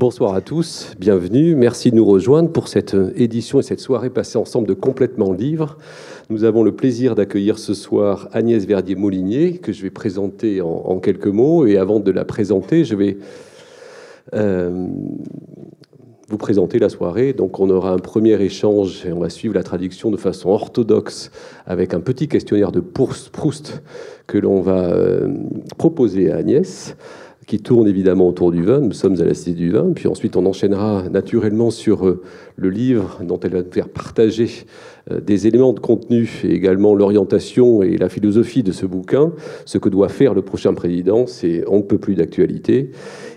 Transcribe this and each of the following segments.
Bonsoir à tous, bienvenue. Merci de nous rejoindre pour cette édition et cette soirée passée ensemble de Complètement Livre. Nous avons le plaisir d'accueillir ce soir Agnès Verdier-Molinier, que je vais présenter en, quelques mots. Et avant de la présenter, je vais euh, vous présenter la soirée. Donc on aura un premier échange et on va suivre la traduction de façon orthodoxe avec un petit questionnaire de Proust que l'on va euh, proposer à Agnès qui tourne évidemment autour du vin. Nous sommes à la Cité du vin. Puis ensuite, on enchaînera naturellement sur euh, le livre dont elle va nous faire partager des éléments de contenu et également l'orientation et la philosophie de ce bouquin. Ce que doit faire le prochain président, c'est on ne peut plus d'actualité.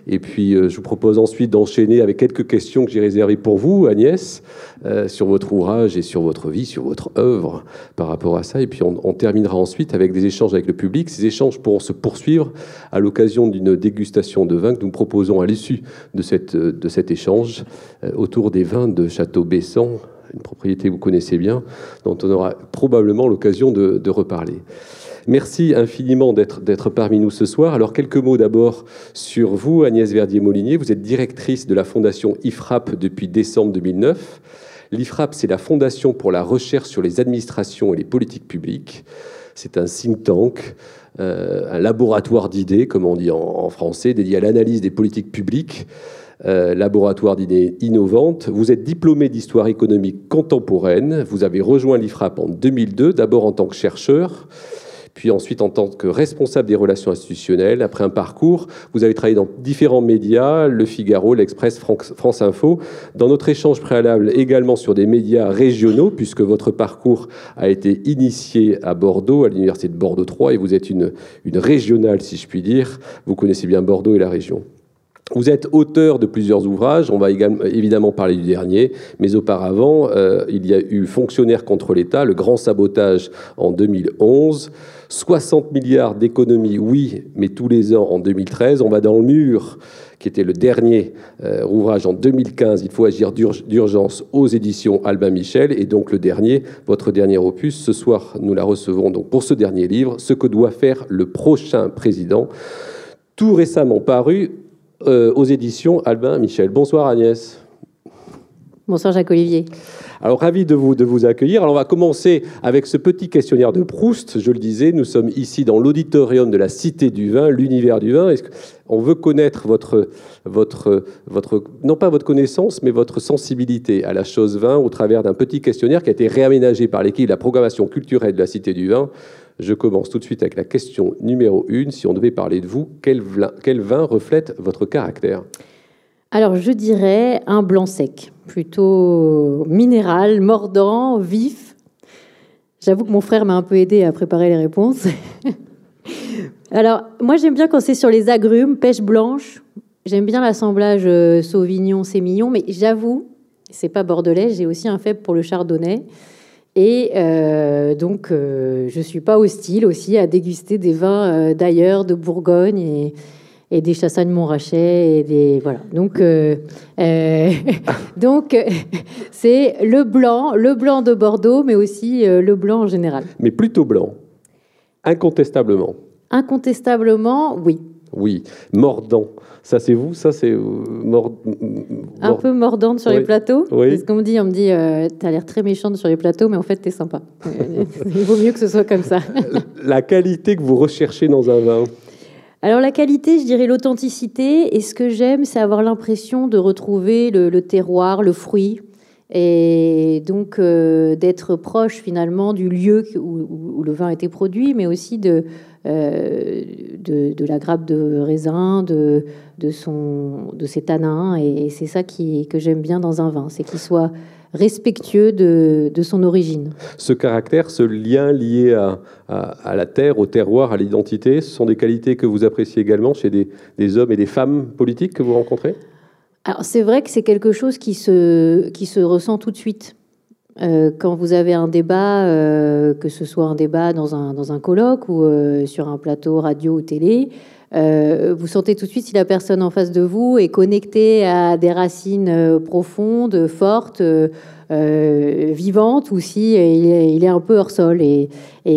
Et puis, euh, je vous propose ensuite d'enchaîner avec quelques questions que j'ai réservées pour vous, Agnès, euh, sur votre ouvrage et sur votre vie, sur votre œuvre par rapport à ça. Et puis, on, terminera ensuite avec des échanges avec le public. Ces échanges pourront se poursuivre à l'occasion d'une dégustation de vin que nous proposons à l'issue de, cet échange euh, autour des vins de Château-Bessan, une propriété que vous connaissez bien, dont on aura probablement l'occasion de, reparler. Merci infiniment d'être parmi nous ce soir. Alors, quelques mots d'abord sur vous, Agnès Verdier-Molinier. Vous êtes directrice de la fondation IFRAP depuis décembre 2009. L'IFRAP, c'est la Fondation pour la recherche sur les administrations et les politiques publiques. C'est un think tank, euh, un laboratoire d'idées, comme on dit en, français, dédié à l'analyse des politiques publiques. Euh, laboratoire d'idées innovantes. Vous êtes diplômé d'histoire économique contemporaine. Vous avez rejoint l'IFRAP en 2002, d'abord en tant que chercheur, puis ensuite en tant que responsable des relations institutionnelles. Après un parcours, vous avez travaillé dans différents médias, Le Figaro, l'Express, France Info. Dans notre échange préalable, également sur des médias régionaux, puisque votre parcours a été initié à Bordeaux, à l'Université de Bordeaux 3, et vous êtes une, une régionale, si je puis dire. Vous connaissez bien Bordeaux et la région. Vous êtes auteur de plusieurs ouvrages, on va évidemment parler du dernier, mais auparavant, euh, il y a eu Fonctionnaire contre l'État, le grand sabotage en 2011, 60 milliards d'économies, oui, mais tous les ans en 2013, on va dans le mur, qui était le dernier euh, ouvrage en 2015, Il faut agir d'urgence aux éditions Albin Michel, et donc le dernier, votre dernier opus. Ce soir, nous la recevons donc pour ce dernier livre, Ce que doit faire le prochain président. Tout récemment paru euh, aux éditions Albin Michel. Bonsoir Agnès. Bonsoir Jacques-Olivier. Alors ravi de vous, de vous accueillir. Alors on va commencer avec ce petit questionnaire de Proust. Je le disais, nous sommes ici dans l'auditorium de la Cité du Vin, l'univers du vin. Est-ce on veut connaître votre, votre, votre, non pas votre connaissance, mais votre sensibilité à la chose vin au travers d'un petit questionnaire qui a été réaménagé par l'équipe de la programmation culturelle de la Cité du Vin. Je commence tout de suite avec la question numéro une. Si on devait parler de vous, quel vin, reflète votre caractère? Alors, je dirais un blanc sec, plutôt minéral, mordant, vif. J'avoue que mon frère m'a un peu aidé à préparer les réponses. Alors, moi, j'aime bien quand c'est sur les agrumes, pêche blanche. J'aime bien l'assemblage euh, Sauvignon-Sémillon, mais j'avoue, c'est pas bordelais, j'ai aussi un faible pour le chardonnay. Et euh, donc, euh, je ne suis pas hostile aussi à déguster des vins euh, d'ailleurs, de Bourgogne et, et des Chassagnes Montrachet et des voilà. Donc, donc c'est le blanc, le blanc de Bordeaux, mais aussi le blanc en général. Mais plutôt blanc, incontestablement. Incontestablement, oui. Oui, mordant. Ça, c'est vous Ça, c'est mord... Un peu mordante sur les plateaux. Oui. ce qu'on me dit. On me dit, euh, tu as l'air très méchante sur les plateaux, mais en fait, tu es sympa. Il vaut mieux que ce soit comme ça. la qualité que vous recherchez dans un vin alors la qualité, je dirais l'authenticité. Et ce que j'aime, c'est avoir l'impression de retrouver le, terroir, le fruit. Et donc euh, d'être proche finalement du lieu où, où, le vin a été produit, mais aussi de, euh, de, la grappe de raisin, de, de, son, de ses tanins. Et, c'est ça qui, que j'aime bien dans un vin, c'est qu'il soit respectueux de, de, son origine. Ce caractère, ce lien lié à, à, la terre, au terroir, à l'identité, ce sont des qualités que vous appréciez également chez des, des hommes et des femmes politiques que vous rencontrez? Alors c'est vrai que c'est quelque chose qui se, qui se ressent tout de suite. Quand vous avez un débat, que ce soit un débat dans un, dans un colloque ou sur un plateau radio ou télé, vous sentez tout de suite si la personne en face de vous est connectée à des racines profondes, fortes, euh, vivante ou si il est, un peu hors sol. Et,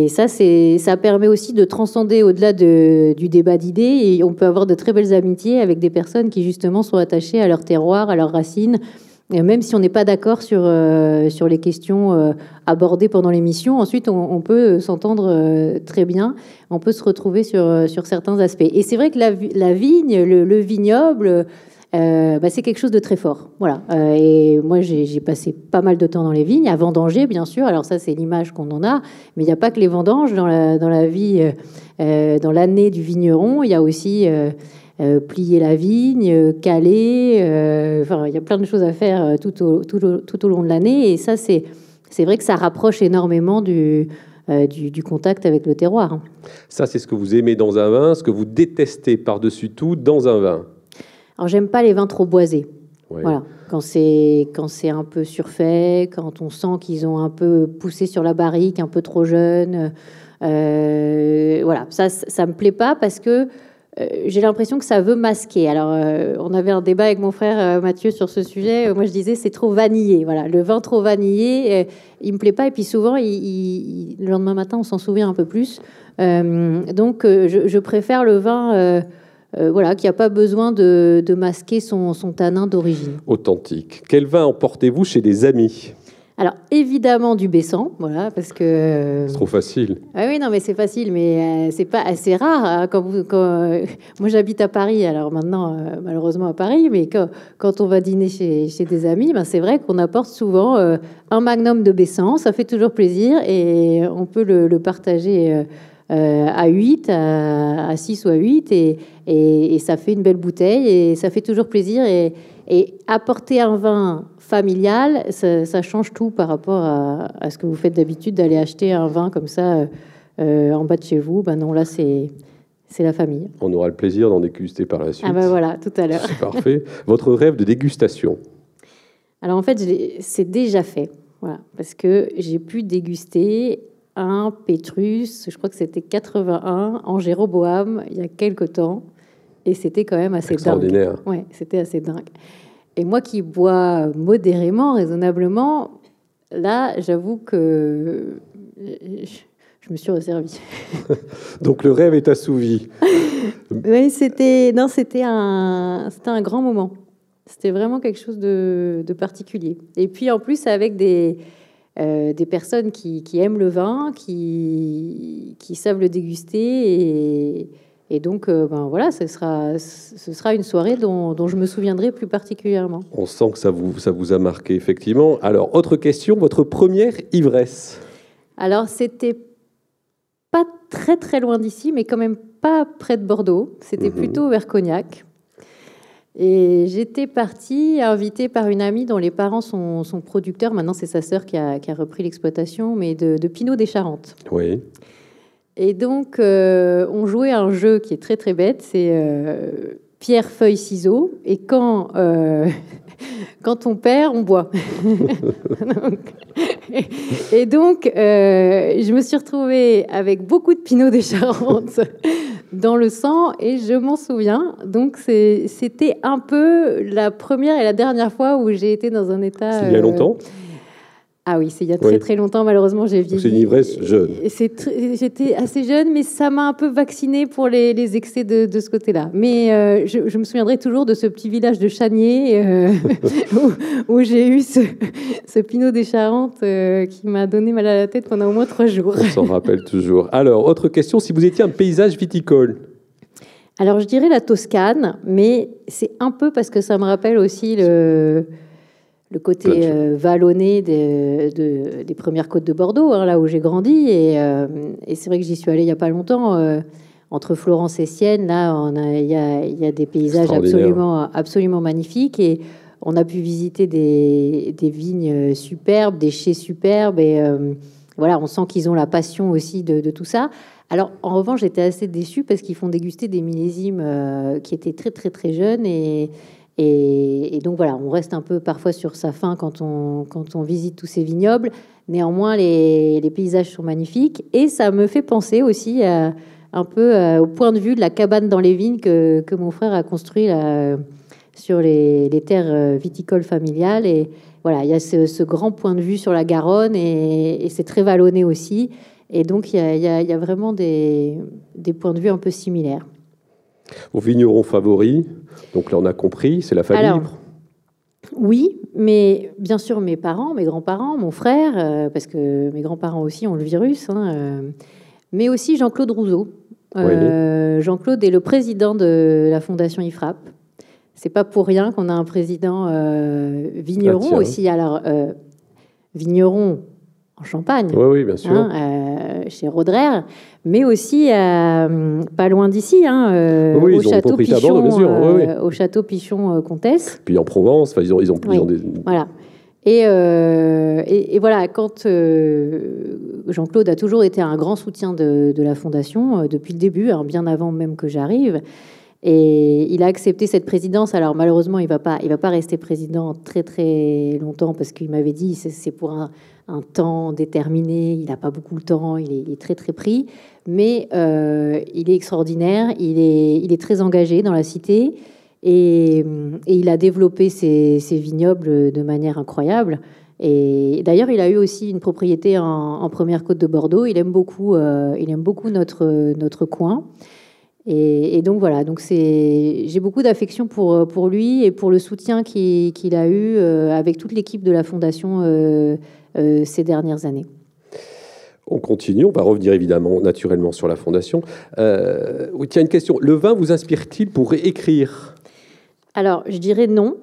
ça, ça permet aussi de transcender au-delà de, du débat d'idées. Et on peut avoir de très belles amitiés avec des personnes qui justement sont attachées à leur terroir, à leurs racines. Même si on n'est pas d'accord sur, euh, sur les questions euh, abordées pendant l'émission, ensuite on, peut s'entendre très bien, on peut se retrouver sur, sur certains aspects. Et c'est vrai que la, vigne, le, le vignoble, euh, bah, c'est quelque chose de très fort. Voilà. Euh, et moi, j'ai passé pas mal de temps dans les vignes, à vendanger, bien sûr. Alors ça, c'est l'image qu'on en a. Mais il n'y a pas que les vendanges dans la, dans la vie, euh, dans l'année du vigneron. Il y a aussi plier la vigne, caler. enfin, il y a plein de choses à faire tout au, tout tout au long de l'année. Et ça, c'est vrai que ça rapproche énormément du, du, du, contact avec le terroir. Ça, c'est ce que vous aimez dans un vin, ce que vous détestez par-dessus tout dans un vin. Alors j'aime pas les vins trop boisés. Voilà, quand c'est quand c'est un peu surfait, quand on sent qu'ils ont un peu poussé sur la barrique, un peu trop jeune. Euh, voilà, ça ça me plaît pas parce que euh, j'ai l'impression que ça veut masquer. Alors, euh, on avait un débat avec mon frère Mathieu sur ce sujet. Moi, je disais c'est trop vanillé. Voilà, le vin trop vanillé, il me plaît pas. Et puis souvent, le lendemain matin, on s'en souvient un peu plus. donc, je, préfère le vin euh, voilà, qu'il n'y pas besoin de, masquer son, tanin d'origine. Authentique. Quel vin emportez-vous chez des amis? Alors évidemment du Bessan, voilà, parce que c'est trop facile. Ah oui, non, mais c'est facile, mais euh, c'est pas assez rare. Hein, quand, vous, euh, moi j'habite à Paris, alors maintenant malheureusement à Paris, mais quand, on va dîner chez, des amis, ben, c'est vrai qu'on apporte souvent un magnum de Bessan, ça fait toujours plaisir et on peut le, partager euh, à 8, à, 6 ou à 8, et, et, ça fait une belle bouteille, et ça fait toujours plaisir. Et, et apporter un vin familial, ça, change tout par rapport à, à ce que vous faites d'habitude d'aller acheter un vin comme ça euh, en bas de chez vous. Ben non, là, c'est. C'est la famille. On aura le plaisir d'en déguster par la suite. Ah ben voilà, tout à l'heure. Parfait. Votre rêve de dégustation Alors en fait, c'est déjà fait. Voilà, parce que j'ai pu déguster un Pétrus, je crois que c'était 81, en Jéroboam, il y a quelque temps. Et c'était quand même assez Extraordinaire. dingue. Ouais, c'était assez dingue. Et moi qui bois modérément, raisonnablement, là, j'avoue que je me suis resservi. Donc le rêve est assouvi. oui, c'était non, c'était un, c'était un grand moment. C'était vraiment quelque chose de, de particulier. Et puis en plus avec des, euh, des personnes qui, aiment le vin, qui, qui savent le déguster. Et, donc, euh, ben voilà, ce sera, ce sera une soirée dont, je me souviendrai plus particulièrement. On sent que ça vous, ça vous a marqué, effectivement. Alors, autre question, votre première ivresse? Alors, c'était pas très très loin d'ici, mais quand même pas près de Bordeaux. C'était mhm. plutôt vers Cognac. Et j'étais partie, invitée par une amie dont les parents sont, producteurs. Maintenant, c'est sa sœur qui a, repris l'exploitation, mais de, Pinot des Charentes. Oui. Et donc, euh, on jouait un jeu qui est très très bête. C'est euh, pierre, feuille, ciseaux. Et quand, euh, quand on perd, on boit. et, donc, je me suis retrouvée avec beaucoup de Pinot des Charentes dans le sang et je m'en souviens. Donc, c'était un peu la première et la dernière fois où j'ai été dans un état. il y a longtemps? Ah oui, c'est il y a très très longtemps, malheureusement, j'ai vieilli. C'est une ivresse jeune. J'étais assez jeune, mais ça m'a un peu vaccinée pour les, les excès de, de ce côté-là. Mais euh, je, je, me souviendrai toujours de ce petit village de Chanier euh, où, j'ai eu ce, ce, Pinot des Charentes euh, qui m'a donné mal à la tête pendant au moins trois jours. On s'en rappelle toujours. Alors, autre question, si vous étiez un paysage viticole? Alors, je dirais la Toscane, mais c'est un peu parce que ça me rappelle aussi le le côté euh, vallonné des, premières côtes de Bordeaux, hein, là où j'ai grandi. Euh, et, c'est vrai que j'y suis allée il n'y a pas longtemps. Euh, entre Florence et Sienne, là, il y a, des paysages absolument, absolument magnifiques. Et on a pu visiter des, vignes superbes, des chais superbes. Et voilà, on sent qu'ils ont la passion aussi de, de, tout ça. Alors, en revanche, j'étais assez déçue parce qu'ils font déguster des millésimes qui étaient très, très, très jeunes. Et, et, donc voilà, on reste un peu parfois sur sa faim quand on, quand on visite tous ces vignobles. Néanmoins, les, paysages sont magnifiques. Et ça me fait penser aussi un peu au point de vue de la cabane dans les vignes que, que mon frère a construit là, sur les, terres viticoles familiales. Et voilà, il y a ce, grand point de vue sur la Garonne et, et c'est très vallonné aussi. Et donc, il y a, vraiment des, points de vue un peu similaires. Vos vignerons favoris, donc là on a compris, c'est la famille Oui, mais bien sûr mes parents, mes grands-parents, mon frère, euh, parce que mes grands-parents aussi ont le virus, hein, euh, mais aussi Jean-Claude Rousseau. Euh, Jean-Claude est le président de la Fondation IFRAP. C'est pas pour rien qu'on a un président vigneron ah, aussi. Alors, vigneron en Champagne. Oui, oui, bien sûr. Hein, euh, chez Rodrer, mais aussi euh, pas loin d'ici, hein, euh, au, château Pichon, au château Pichon Comtesse. Puis en Provence, ils ont, ils ont, des... Voilà. Et, et, voilà, quand Jean-Claude a toujours été un grand soutien de, de la fondation depuis le début, hein, bien avant même que j'arrive. Et il a accepté cette présidence. Alors malheureusement, il va pas, il va pas rester président très très longtemps parce qu'il m'avait dit c'est pour un, un temps déterminé, il n'a pas beaucoup de temps, il est, très très pris, mais euh, il est extraordinaire, il est, très engagé dans la cité et, il a développé ses, vignobles de manière incroyable. Et d'ailleurs, il a eu aussi une propriété en, première côte de Bordeaux. Il aime beaucoup, euh, il aime beaucoup notre, notre coin. Et, donc voilà, donc j'ai beaucoup d'affection pour, lui et pour le soutien qu'il a eu euh, avec toute l'équipe de la fondation ces dernières années. On continue, on va revenir évidemment naturellement sur la fondation. Euh, oui, tiens, une question. Le vin vous inspire-t-il pour écrire Alors, je dirais non.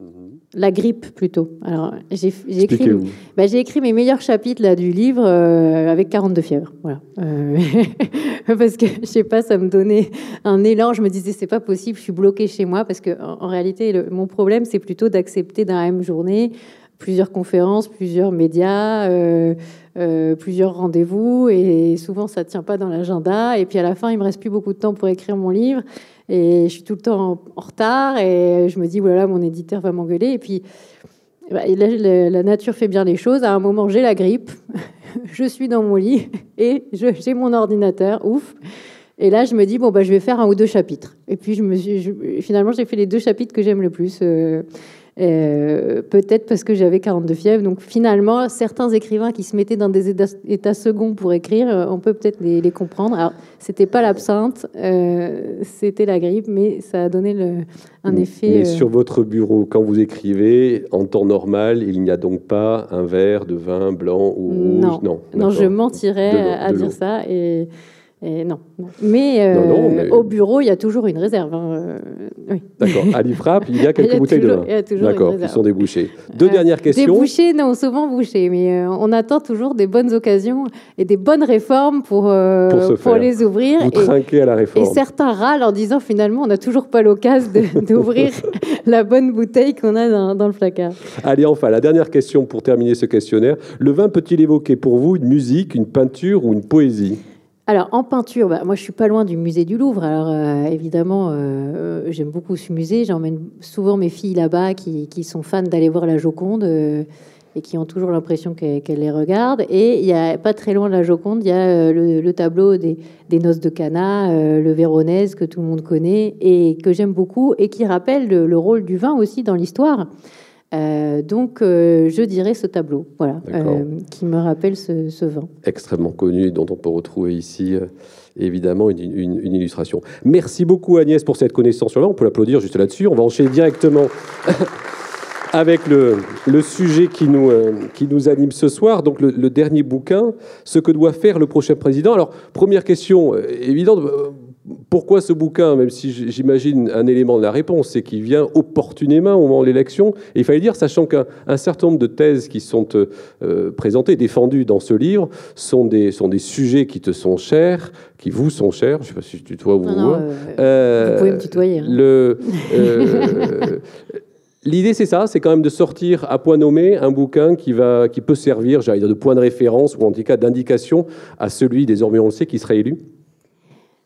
Mhm. La grippe plutôt. Alors, j'ai écrit, bah, écrit, mes meilleurs chapitres là, du livre euh, avec 42 fièvres. Voilà. parce que, je sais pas, ça me donnait un élan. Je me disais, c'est pas possible, je suis bloquée chez moi. Parce que, en, réalité, mon problème, c'est plutôt d'accepter dans la même journée plusieurs conférences, plusieurs médias, euh, euh, plusieurs rendez-vous, et souvent ça ne tient pas dans l'agenda. Et puis à la fin, il me reste plus beaucoup de temps pour écrire mon livre, et je suis tout le temps en, retard, et je me dis voilà, mon éditeur va m'engueuler. Et puis bah, la, nature fait bien les choses. À un moment, j'ai la grippe, je suis dans mon lit, et j'ai mon ordinateur, ouf. Et là, je me dis, bon, bah, je vais faire un ou deux chapitres. Et puis, finalement, j'ai fait les deux chapitres que j'aime le plus. Euh, euh, peut-être parce que j'avais 42 fièvres. Donc finalement, certains écrivains qui se mettaient dans des états, seconds pour écrire, euh, on peut peut-être les, comprendre. Alors, c'était pas l'absinthe, euh, c'était la grippe, mais ça a donné le, un effet. Mais sur votre bureau, quand vous écrivez, en temps normal, il n'y a donc pas un verre de vin blanc ou rouge? Non, non, je mentirais à dire ça. Et non, Mais, euh, au bureau, il y a toujours une réserve. Hein, euh, D'accord. À l'IFRAP, il y a quelques bouteilles de vin. D'accord, qui sont débouchées. Deux euh, dernières questions. Débouchées, non, souvent bouchées. Mais on attend toujours des bonnes occasions et des bonnes réformes pour, pour, les ouvrir. Vous trinquez à la réforme. Et certains râlent en disant finalement, on n'a toujours pas l'occasion d'ouvrir la bonne bouteille qu'on a dans, dans le placard. Allez, enfin, la dernière question pour terminer ce questionnaire. Le vin peut-il évoquer pour vous une musique, une peinture ou une poésie? Alors en peinture, bah, moi je suis pas loin du musée du Louvre. Alors euh, évidemment, euh, j'aime beaucoup ce musée. J'emmène souvent mes filles là-bas qui, sont fans d'aller voir la Joconde euh, et qui ont toujours l'impression qu'elles les regardent. Et il y a pas très loin de la Joconde, il y a le, tableau des, noces de Cana, le Véronèse que tout le monde connaît et que j'aime beaucoup et qui rappelle le rôle du vin aussi dans l'histoire. Euh, donc, euh, je dirais ce tableau, voilà, euh, qui me rappelle ce, vin. Extrêmement connu, dont on peut retrouver ici, évidemment, une, illustration. Merci beaucoup, Agnès, pour cette connaissance sur le vin. On peut l'applaudir juste là-dessus. On va enchaîner directement avec le, sujet qui nous, qui nous anime ce soir. Donc, le, le, dernier bouquin, Ce que doit faire le prochain président. Alors, première question évidente pourquoi ce bouquin, même si j'imagine un élément de la réponse, c'est qu'il vient opportunément au moment de l'élection. Et il fallait dire, sachant qu'un certain nombre de thèses qui sont euh, présentées, défendues dans ce livre, sont des, sont des sujets qui te sont chers, qui vous sont chers. Je ne sais pas si je tutoie ou non, euh, euh, vous pouvez me tutoyer. Hein. L'idée, c'est ça, c'est quand même de sortir à point nommé un bouquin qui, va, qui peut servir, j'allais dire, de point de référence ou en tout cas d'indication à celui, désormais on le sait, qui sera élu.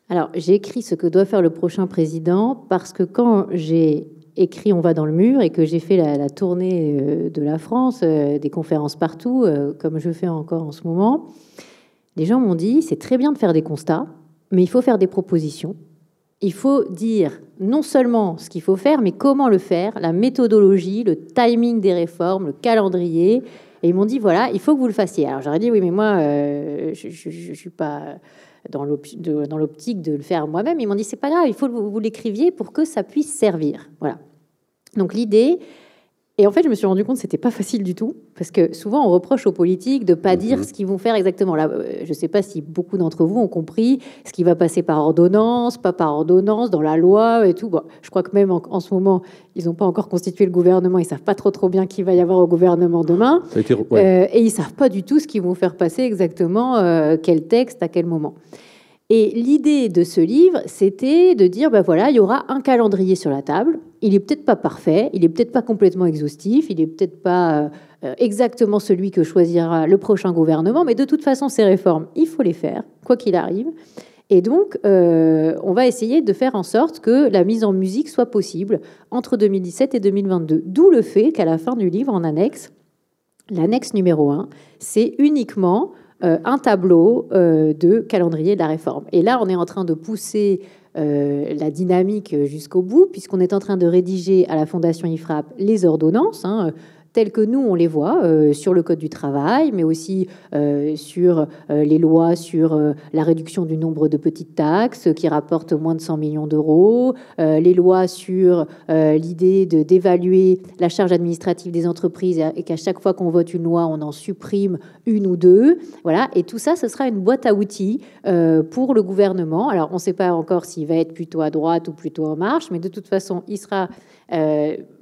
Alors, j'ai écrit ce que doit faire le prochain président parce que quand j'ai écrit On va dans le mur et que j'ai fait la, tournée de la France, des conférences partout, comme je fais encore en ce moment, les gens m'ont dit c'est très bien de faire des constats, mais il faut faire des propositions. Il faut dire non seulement ce qu'il faut faire, mais comment le faire, la méthodologie, le timing des réformes, le calendrier. Et ils m'ont dit voilà, il faut que vous le fassiez. Alors j'aurais dit oui, mais moi, euh, je ne suis pas dans l'optique de le faire moi-même. Ils m'ont dit c'est pas grave, il faut que vous l'écriviez pour que ça puisse servir. Voilà. Donc l'idée, et en fait, je me suis rendu compte que c'était pas facile du tout, parce que souvent on reproche aux politiques de pas dire mhm. ce qu'ils vont faire exactement. Là, euh, je ne sais pas si beaucoup d'entre vous ont compris ce qui va passer par ordonnance, pas par ordonnance, dans la loi et tout. Bon, je crois que même en, ce moment, ils n'ont pas encore constitué le gouvernement, ils savent pas trop trop bien qui va y avoir au gouvernement demain, euh, et ils savent pas du tout ce qu'ils vont faire passer exactement, euh, quel texte à quel moment. Et l'idée de ce livre, c'était de dire, ben voilà, il y aura un calendrier sur la table. Il est peut-être pas parfait, il est peut-être pas complètement exhaustif, il est peut-être pas euh, exactement celui que choisira le prochain gouvernement, mais de toute façon, ces réformes, il faut les faire, quoi qu'il arrive. Et donc, euh, on va essayer de faire en sorte que la mise en musique soit possible entre 2017 et 2022. D'où le fait qu'à la fin du livre, en annexe, l'annexe numéro 1, c'est uniquement euh, un tableau euh, de calendrier de la réforme. Et là, on est en train de pousser euh, la dynamique jusqu'au bout, puisqu'on est en train de rédiger à la Fondation IFRAP les ordonnances. Hein, tels que nous, on les voit euh, sur le Code du travail, mais aussi euh, sur euh, les lois sur la réduction du nombre de petites taxes qui rapportent moins de 100 millions d'euros, les lois sur l'idée d'évaluer la charge administrative des entreprises et qu'à chaque fois qu'on vote une loi, on en supprime une ou deux. Voilà, et tout ça, ce sera une boîte à outils pour le gouvernement. Alors, on ne sait pas encore s'il va être plutôt à droite ou plutôt en marche, mais de toute façon, il sera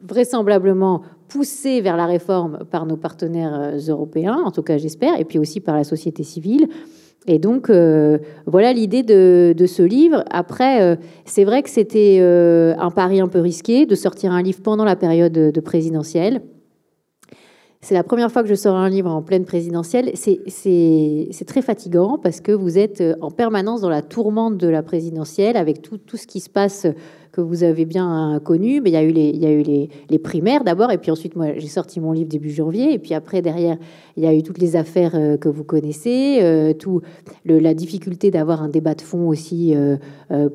vraisemblablement poussé vers la réforme par nos partenaires euh, européens, en tout cas j'espère, et puis aussi par la société civile. Et donc, euh, voilà l'idée de, ce livre. Après, euh, c'est vrai que c'était un pari un peu risqué de sortir un livre pendant la période de présidentielle. C'est la première fois que je sors un livre en pleine présidentielle. C'est très fatigant parce que vous êtes en permanence dans la tourmente de la présidentielle avec tout, ce qui se passe que vous avez bien connu. Mais il y a eu les, primaires d'abord, et puis ensuite, moi, j'ai sorti mon livre début janvier, et puis après, derrière, il y a eu toutes les affaires euh, que vous connaissez, euh, tout la difficulté d'avoir un débat de fond aussi euh,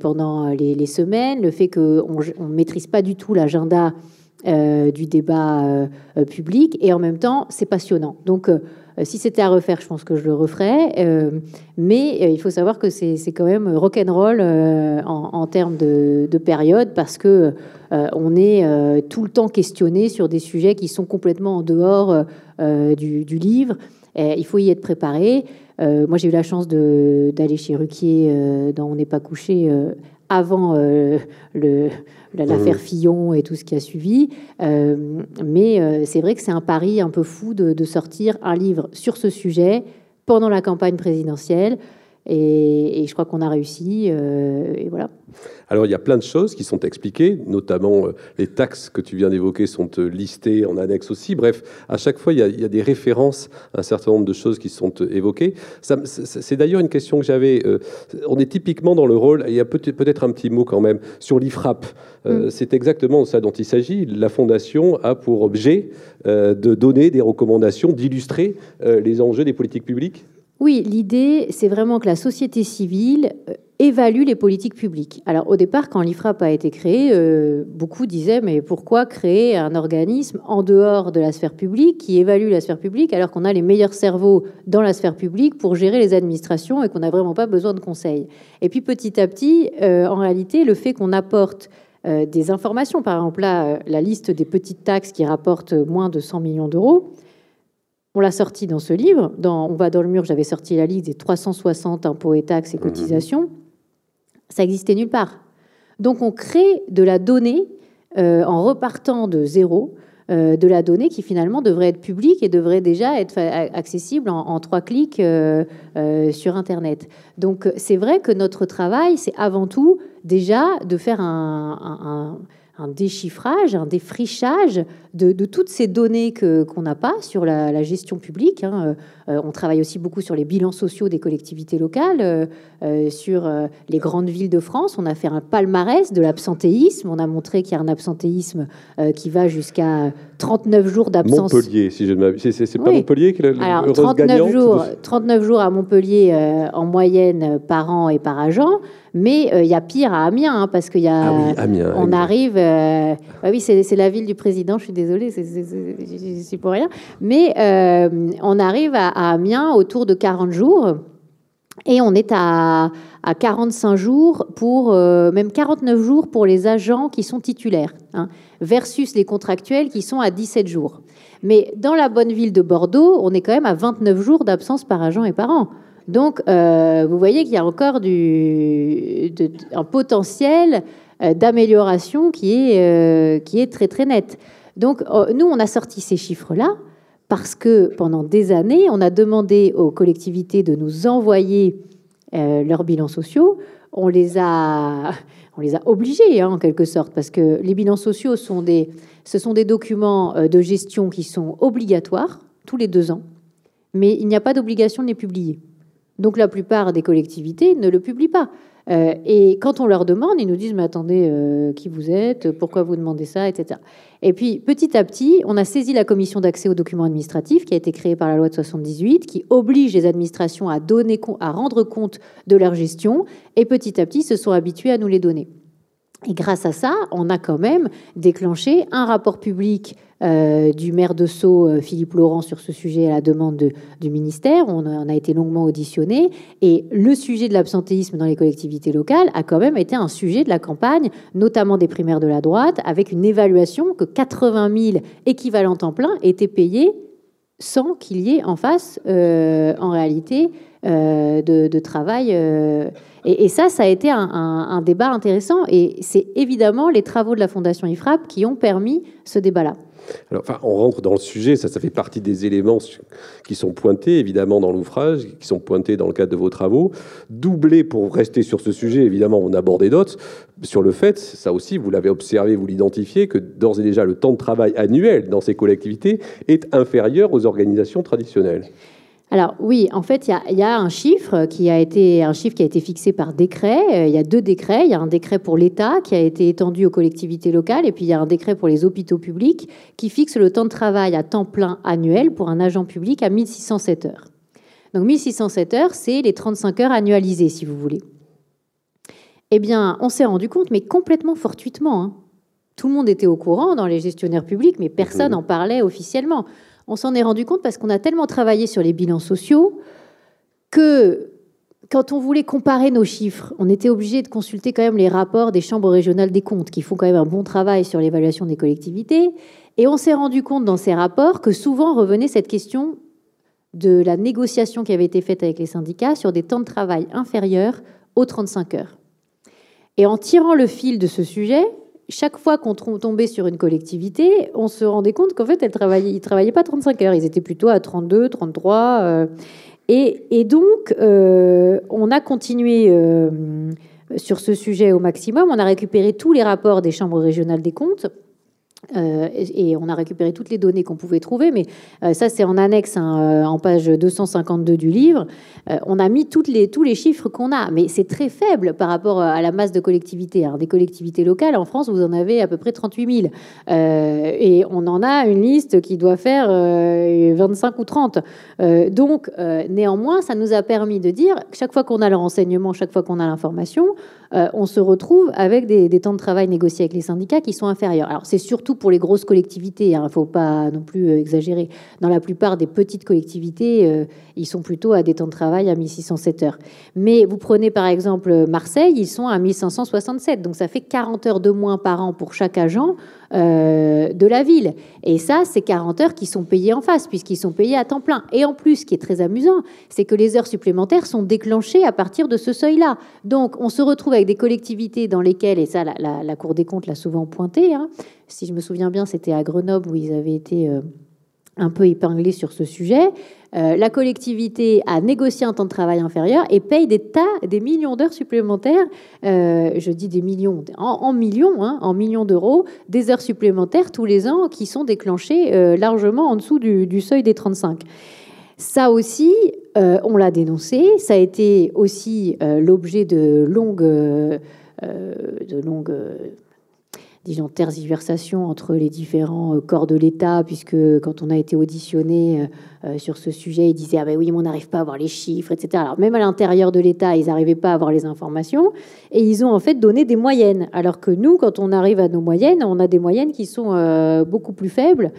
pendant les, les, semaines, le fait qu'on ne maîtrise pas du tout l'agenda du débat public, et en même temps, c'est passionnant. Donc, euh, si c'était à refaire, je pense que je le referais. Euh, mais euh, il faut savoir que c'est quand même rock'n'roll en, en termes de, période parce que on est tout le temps questionné sur des sujets qui sont complètement en dehors du, livre. il faut y être préparé. moi, j'ai eu la chance d'aller chez Ruquier dans On n'est pas couché avant le, l'affaire mmh. Fillon et tout ce qui a suivi. Euh, mais euh, c'est vrai que c'est un pari un peu fou de, sortir un livre sur ce sujet pendant la campagne présidentielle. Et, je crois qu'on a réussi. Euh, et voilà. Alors il y a plein de choses qui sont expliquées, notamment euh, les taxes que tu viens d'évoquer sont euh, listées en annexe aussi. Bref, à chaque fois il y, a, des références à un certain nombre de choses qui sont évoquées. C'est d'ailleurs une question que j'avais. on est typiquement dans le rôle, il y a peut-être un petit mot quand même, sur l'IFRAP. Mm. C'est exactement ça dont il s'agit. La Fondation a pour objet de donner des recommandations, d'illustrer les enjeux des politiques publiques oui, l'idée, c'est vraiment que la société civile euh, évalue les politiques publiques. Alors au départ, quand l'IFRAP a été créé, euh, beaucoup disaient mais pourquoi créer un organisme en dehors de la sphère publique qui évalue la sphère publique alors qu'on a les meilleurs cerveaux dans la sphère publique pour gérer les administrations et qu'on n'a vraiment pas besoin de conseils. Et puis petit à petit, euh, en réalité, le fait qu'on apporte des informations, par exemple là, la liste des petites taxes qui rapportent moins de 100 millions d'euros, on l'a sorti dans ce livre. Dans On va dans le mur, j'avais sorti la liste des 360 impôts et taxes et mhm. cotisations. Ça existait nulle part. Donc on crée de la donnée euh, en repartant de zéro, euh, de la donnée qui finalement devrait être publique et devrait déjà être accessible en, trois clics euh, sur Internet. Donc c'est vrai que notre travail, c'est avant tout déjà de faire un un déchiffrage, un défrichage de, toutes ces données que, qu'on n'a pas sur la, gestion publique. Hein. Euh, on travaille aussi beaucoup sur les bilans sociaux des collectivités locales, euh, euh, sur les grandes villes de France. On a fait un palmarès de l'absentéisme. On a montré qu'il y a un absentéisme qui va jusqu'à 39 jours d'absence. Montpellier, si je ne m'abuse. C'est, pas Montpellier qui est la Alors, 39 jours, 39 jours à Montpellier en moyenne par an et par agent. Mais il y a pire à Amiens, hein, parce qu'il y a. Ah oui, Amiens. On arrive. Bah oui, c'est, la ville du président. Je suis désolée, c'est, pour rien. Mais on arrive à, à Amiens autour de 40 jours. Et on est à, à 45 jours pour, euh, même 49 jours pour les agents qui sont titulaires, hein, versus les contractuels qui sont à 17 jours. Mais dans la bonne ville de Bordeaux, on est quand même à 29 jours d'absence par agent et par an. Donc, euh, vous voyez qu'il y a encore un potentiel euh, d'amélioration qui, est qui est très très net. Donc, nous, on a sorti ces chiffres-là parce que pendant des années, on a demandé aux collectivités de nous envoyer euh, leurs bilans sociaux. On les a, on les a obligés, hein, en quelque sorte, parce que les bilans sociaux sont des, ce sont des documents euh, de gestion qui sont obligatoires tous les deux ans, mais il n'y a pas d'obligation de les publier. Donc la plupart des collectivités ne le publient pas. Euh, et quand on leur demande, ils nous disent Mais attendez, euh, qui vous êtes? Pourquoi vous demandez ça? Etc. Et puis petit à petit, on a saisi la commission d'accès aux documents administratifs qui a été créée par la loi de 78, qui oblige les administrations à, à rendre compte de leur gestion. Et petit à petit, se sont habitués à nous les donner. Et grâce à ça, on a quand même déclenché un rapport public euh, du maire de Sceaux, euh, Philippe Laurent, sur ce sujet à la demande du ministère. On a, a, été longuement auditionné. Et le sujet de l'absentéisme dans les collectivités locales a quand même été un sujet de la campagne, notamment des primaires de la droite, avec une évaluation que 80 000 équivalents temps plein étaient payés sans qu'il y ait en face, euh, en réalité, de, travail. Et, ça, ça a été un, débat intéressant. Et c'est évidemment les travaux de la Fondation IFRAP qui ont permis ce débat-là. Alors, on rentre dans le sujet, ça, ça fait partie des éléments qui sont pointés évidemment dans l'ouvrage, qui sont pointés dans le cadre de vos travaux. Doublé, pour rester sur ce sujet, évidemment, on abordait d'autres, sur le fait, ça aussi, vous l'avez observé, vous l'identifiez, que d'ores et déjà, le temps de travail annuel dans ces collectivités est inférieur aux organisations traditionnelles. Alors oui, en fait, il y, a, un chiffre qui a été un chiffre qui a été fixé par décret. Euh, il y a deux décrets. Il y a un décret pour l'État qui a été étendu aux collectivités locales, et puis il y a un décret pour les hôpitaux publics qui fixe le temps de travail à temps plein annuel pour un agent public à 1607 heures. Donc 1607 heures, c'est les 35 heures annualisées, si vous voulez. Eh bien, on s'est rendu compte, mais complètement fortuitement. Hein. Tout le monde était au courant dans les gestionnaires publics, mais personne n'en parlait officiellement on s'en est rendu compte parce qu'on a tellement travaillé sur les bilans sociaux que quand on voulait comparer nos chiffres, on était obligé de consulter quand même les rapports des chambres régionales des comptes, qui font quand même un bon travail sur l'évaluation des collectivités. Et on s'est rendu compte dans ces rapports que souvent revenait cette question de la négociation qui avait été faite avec les syndicats sur des temps de travail inférieurs aux 35 heures. Et en tirant le fil de ce sujet, chaque fois qu'on tombait sur une collectivité, on se rendait compte qu'en fait, ils ne travaillaient pas 35 heures, ils étaient plutôt à 32, 33. Euh, et, donc, euh, on a continué euh, sur ce sujet au maximum. On a récupéré tous les rapports des chambres régionales des comptes. Euh, et on a récupéré toutes les données qu'on pouvait trouver, mais euh, ça c'est en annexe, hein, euh, en page 252 du livre. on a mis toutes les, tous les chiffres qu'on a, mais c'est très faible par rapport à la masse de collectivités. Alors, des collectivités locales, en France, vous en avez à peu près 38 000. et on en a une liste qui doit faire 25 ou 30. donc, néanmoins, ça nous a permis de dire, chaque fois qu'on a le renseignement, chaque fois qu'on a l'information, on se retrouve avec des, des temps de travail négociés avec les syndicats qui sont inférieurs. Alors, c'est surtout pour les grosses collectivités. Il hein, ne faut pas non plus euh, exagérer. Dans la plupart des petites collectivités, euh, ils sont plutôt à des temps de travail à 1607 heures. Mais vous prenez par exemple Marseille, ils sont à 1567. Donc ça fait 40 heures de moins par an pour chaque agent euh, de la ville. Et ça, c'est 40 heures qui sont payées en face, puisqu'ils sont payés à temps plein. Et en plus, ce qui est très amusant, c'est que les heures supplémentaires sont déclenchées à partir de ce seuil-là. Donc on se retrouve avec des collectivités dans lesquelles, et ça, la, Cour des comptes l'a souvent pointé, hein, si je me souviens bien, c'était à Grenoble où ils avaient été... Euh, un peu épinglé sur ce sujet. Euh, la collectivité a négocié un temps de travail inférieur et paye des tas, des millions d'heures supplémentaires. Euh, je dis des millions, en, millions, hein, en millions d'euros, des heures supplémentaires tous les ans qui sont déclenchées largement en dessous du, seuil des 35. Ça aussi, on l'a dénoncé. Ça a été aussi l'objet de longues, de longues disons, tergiversation entre les différents euh, corps de l'État, puisque quand on a été auditionné euh, euh, sur ce sujet, ils disaient Ah ben oui, mais on n'arrive pas à avoir les chiffres, etc. Alors, même à l'intérieur de l'État, ils n'arrivaient pas à avoir les informations, et ils ont en fait donné des moyennes. Alors que nous, quand on arrive à nos moyennes, on a des moyennes qui sont beaucoup plus faibles.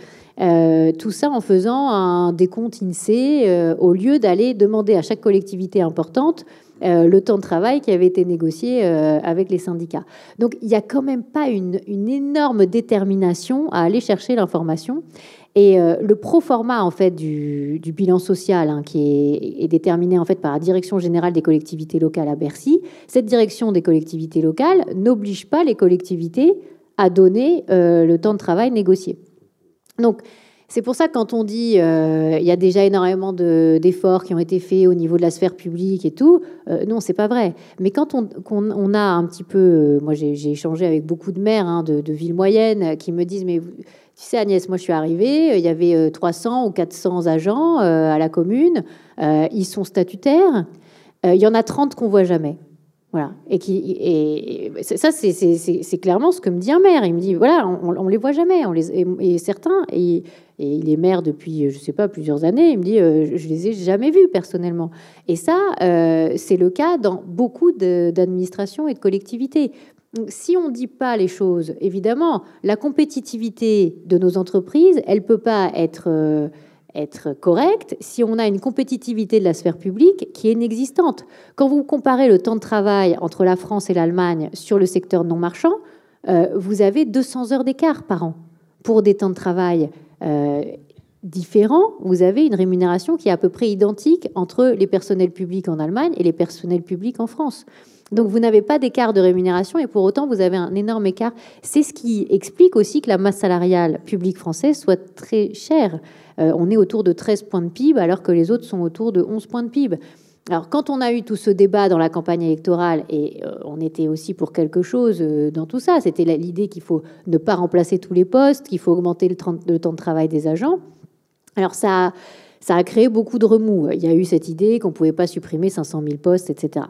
tout ça en faisant un décompte INSEE au lieu d'aller demander à chaque collectivité importante euh, le temps de travail qui avait été négocié euh, avec les syndicats. Donc il n'y a quand même pas une, énorme détermination à aller chercher l'information. Et euh, le pro format en fait du, bilan social, hein, qui est, déterminé en fait par la direction générale des collectivités locales à Bercy, cette direction des collectivités locales n'oblige pas les collectivités à donner le temps de travail négocié. Donc c'est pour ça quand on dit euh, il y a déjà énormément d'efforts qui ont été faits au niveau de la sphère publique et tout, euh, non, c'est pas vrai. Mais quand on, a un petit peu, euh, moi j'ai échangé avec beaucoup de maires hein, de, villes moyennes qui me disent mais tu sais Agnès, moi je suis arrivée, il y avait 300 ou 400 agents à la commune, ils sont statutaires, il y en a 30 qu'on voit jamais. Voilà. Et, qui, et ça, c'est clairement ce que me dit un maire. Il me dit voilà, on, ne les voit jamais. On les, et, certains, et, il est maire depuis, je sais pas, plusieurs années, il me dit euh, je les ai jamais vus personnellement. Et ça, euh, c'est le cas dans beaucoup d'administrations et de collectivités. si on ne dit pas les choses, évidemment, la compétitivité de nos entreprises, elle peut pas être. Euh, être correcte si on a une compétitivité de la sphère publique qui est inexistante. Quand vous comparez le temps de travail entre la France et l'Allemagne sur le secteur non marchand, euh, vous avez 200 heures d'écart par an. Pour des temps de travail euh, différents, vous avez une rémunération qui est à peu près identique entre les personnels publics en Allemagne et les personnels publics en France. Donc vous n'avez pas d'écart de rémunération et pour autant vous avez un énorme écart. C'est ce qui explique aussi que la masse salariale publique française soit très chère. Euh, on est autour de 13 points de PIB alors que les autres sont autour de 11 points de PIB. Alors quand on a eu tout ce débat dans la campagne électorale, et euh, on était aussi pour quelque chose euh, dans tout ça, c'était l'idée qu'il faut ne pas remplacer tous les postes, qu'il faut augmenter le, temps de travail des agents. Alors ça, ça a créé beaucoup de remous. Il y a eu cette idée qu'on ne pouvait pas supprimer 500 000 postes, etc.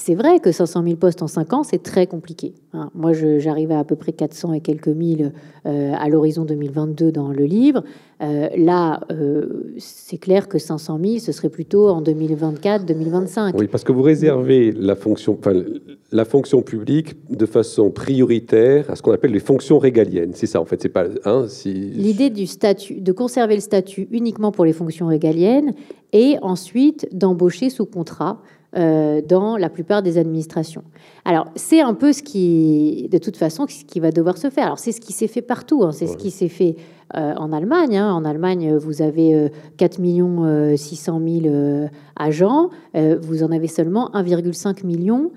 C'est vrai que 500 000 postes en 5 ans, c'est très compliqué. Hein. Moi, j'arrive à à peu près 400 et quelques mille euh, à l'horizon 2022 dans le livre. Euh, là, euh, c'est clair que 500 000, ce serait plutôt en 2024-2025. Oui, parce que vous réservez la fonction, la fonction publique de façon prioritaire à ce qu'on appelle les fonctions régaliennes. C'est ça, en fait. C'est pas hein, si... l'idée du statut, de conserver le statut uniquement pour les fonctions régaliennes et ensuite d'embaucher sous contrat dans la plupart des administrations. Alors, c'est un peu ce qui, de toute façon, ce qui va devoir se faire. Alors, c'est ce qui s'est fait partout. Hein. C'est ce qui s'est fait euh, en Allemagne. Hein. En Allemagne, vous avez 4 millions 600 000 agents. Euh, vous en avez seulement 1,5 million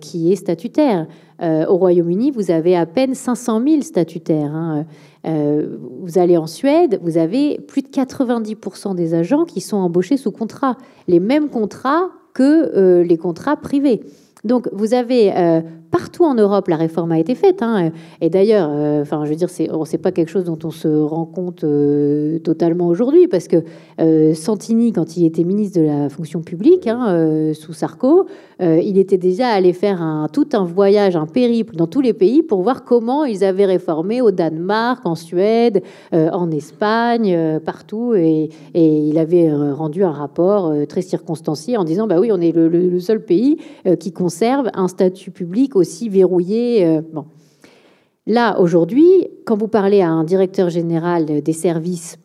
qui est statutaire. au Royaume-Uni, vous avez à peine 500 000 statutaires. Hein. vous allez en Suède, vous avez plus de 90% des agents qui sont embauchés sous contrat. Les mêmes contrats que euh, les contrats privés. Donc vous avez euh, partout en Europe, la réforme a été faite. Hein. Et d'ailleurs, euh, enfin, je veux dire, c'est, pas quelque chose dont on se rend compte euh, totalement aujourd'hui, parce que euh, Santini, quand il était ministre de la fonction publique hein, sous Sarko, il était déjà allé faire tout un voyage, un périple dans tous les pays pour voir comment ils avaient réformé au Danemark, en Suède, en Espagne, partout, et, et, il avait rendu un rapport très circonstancié en disant, bah oui, on est le, le seul pays qui conserve un statut public aussi verrouillé. Euh, bon. Là, aujourd'hui, quand vous parlez à un directeur général des services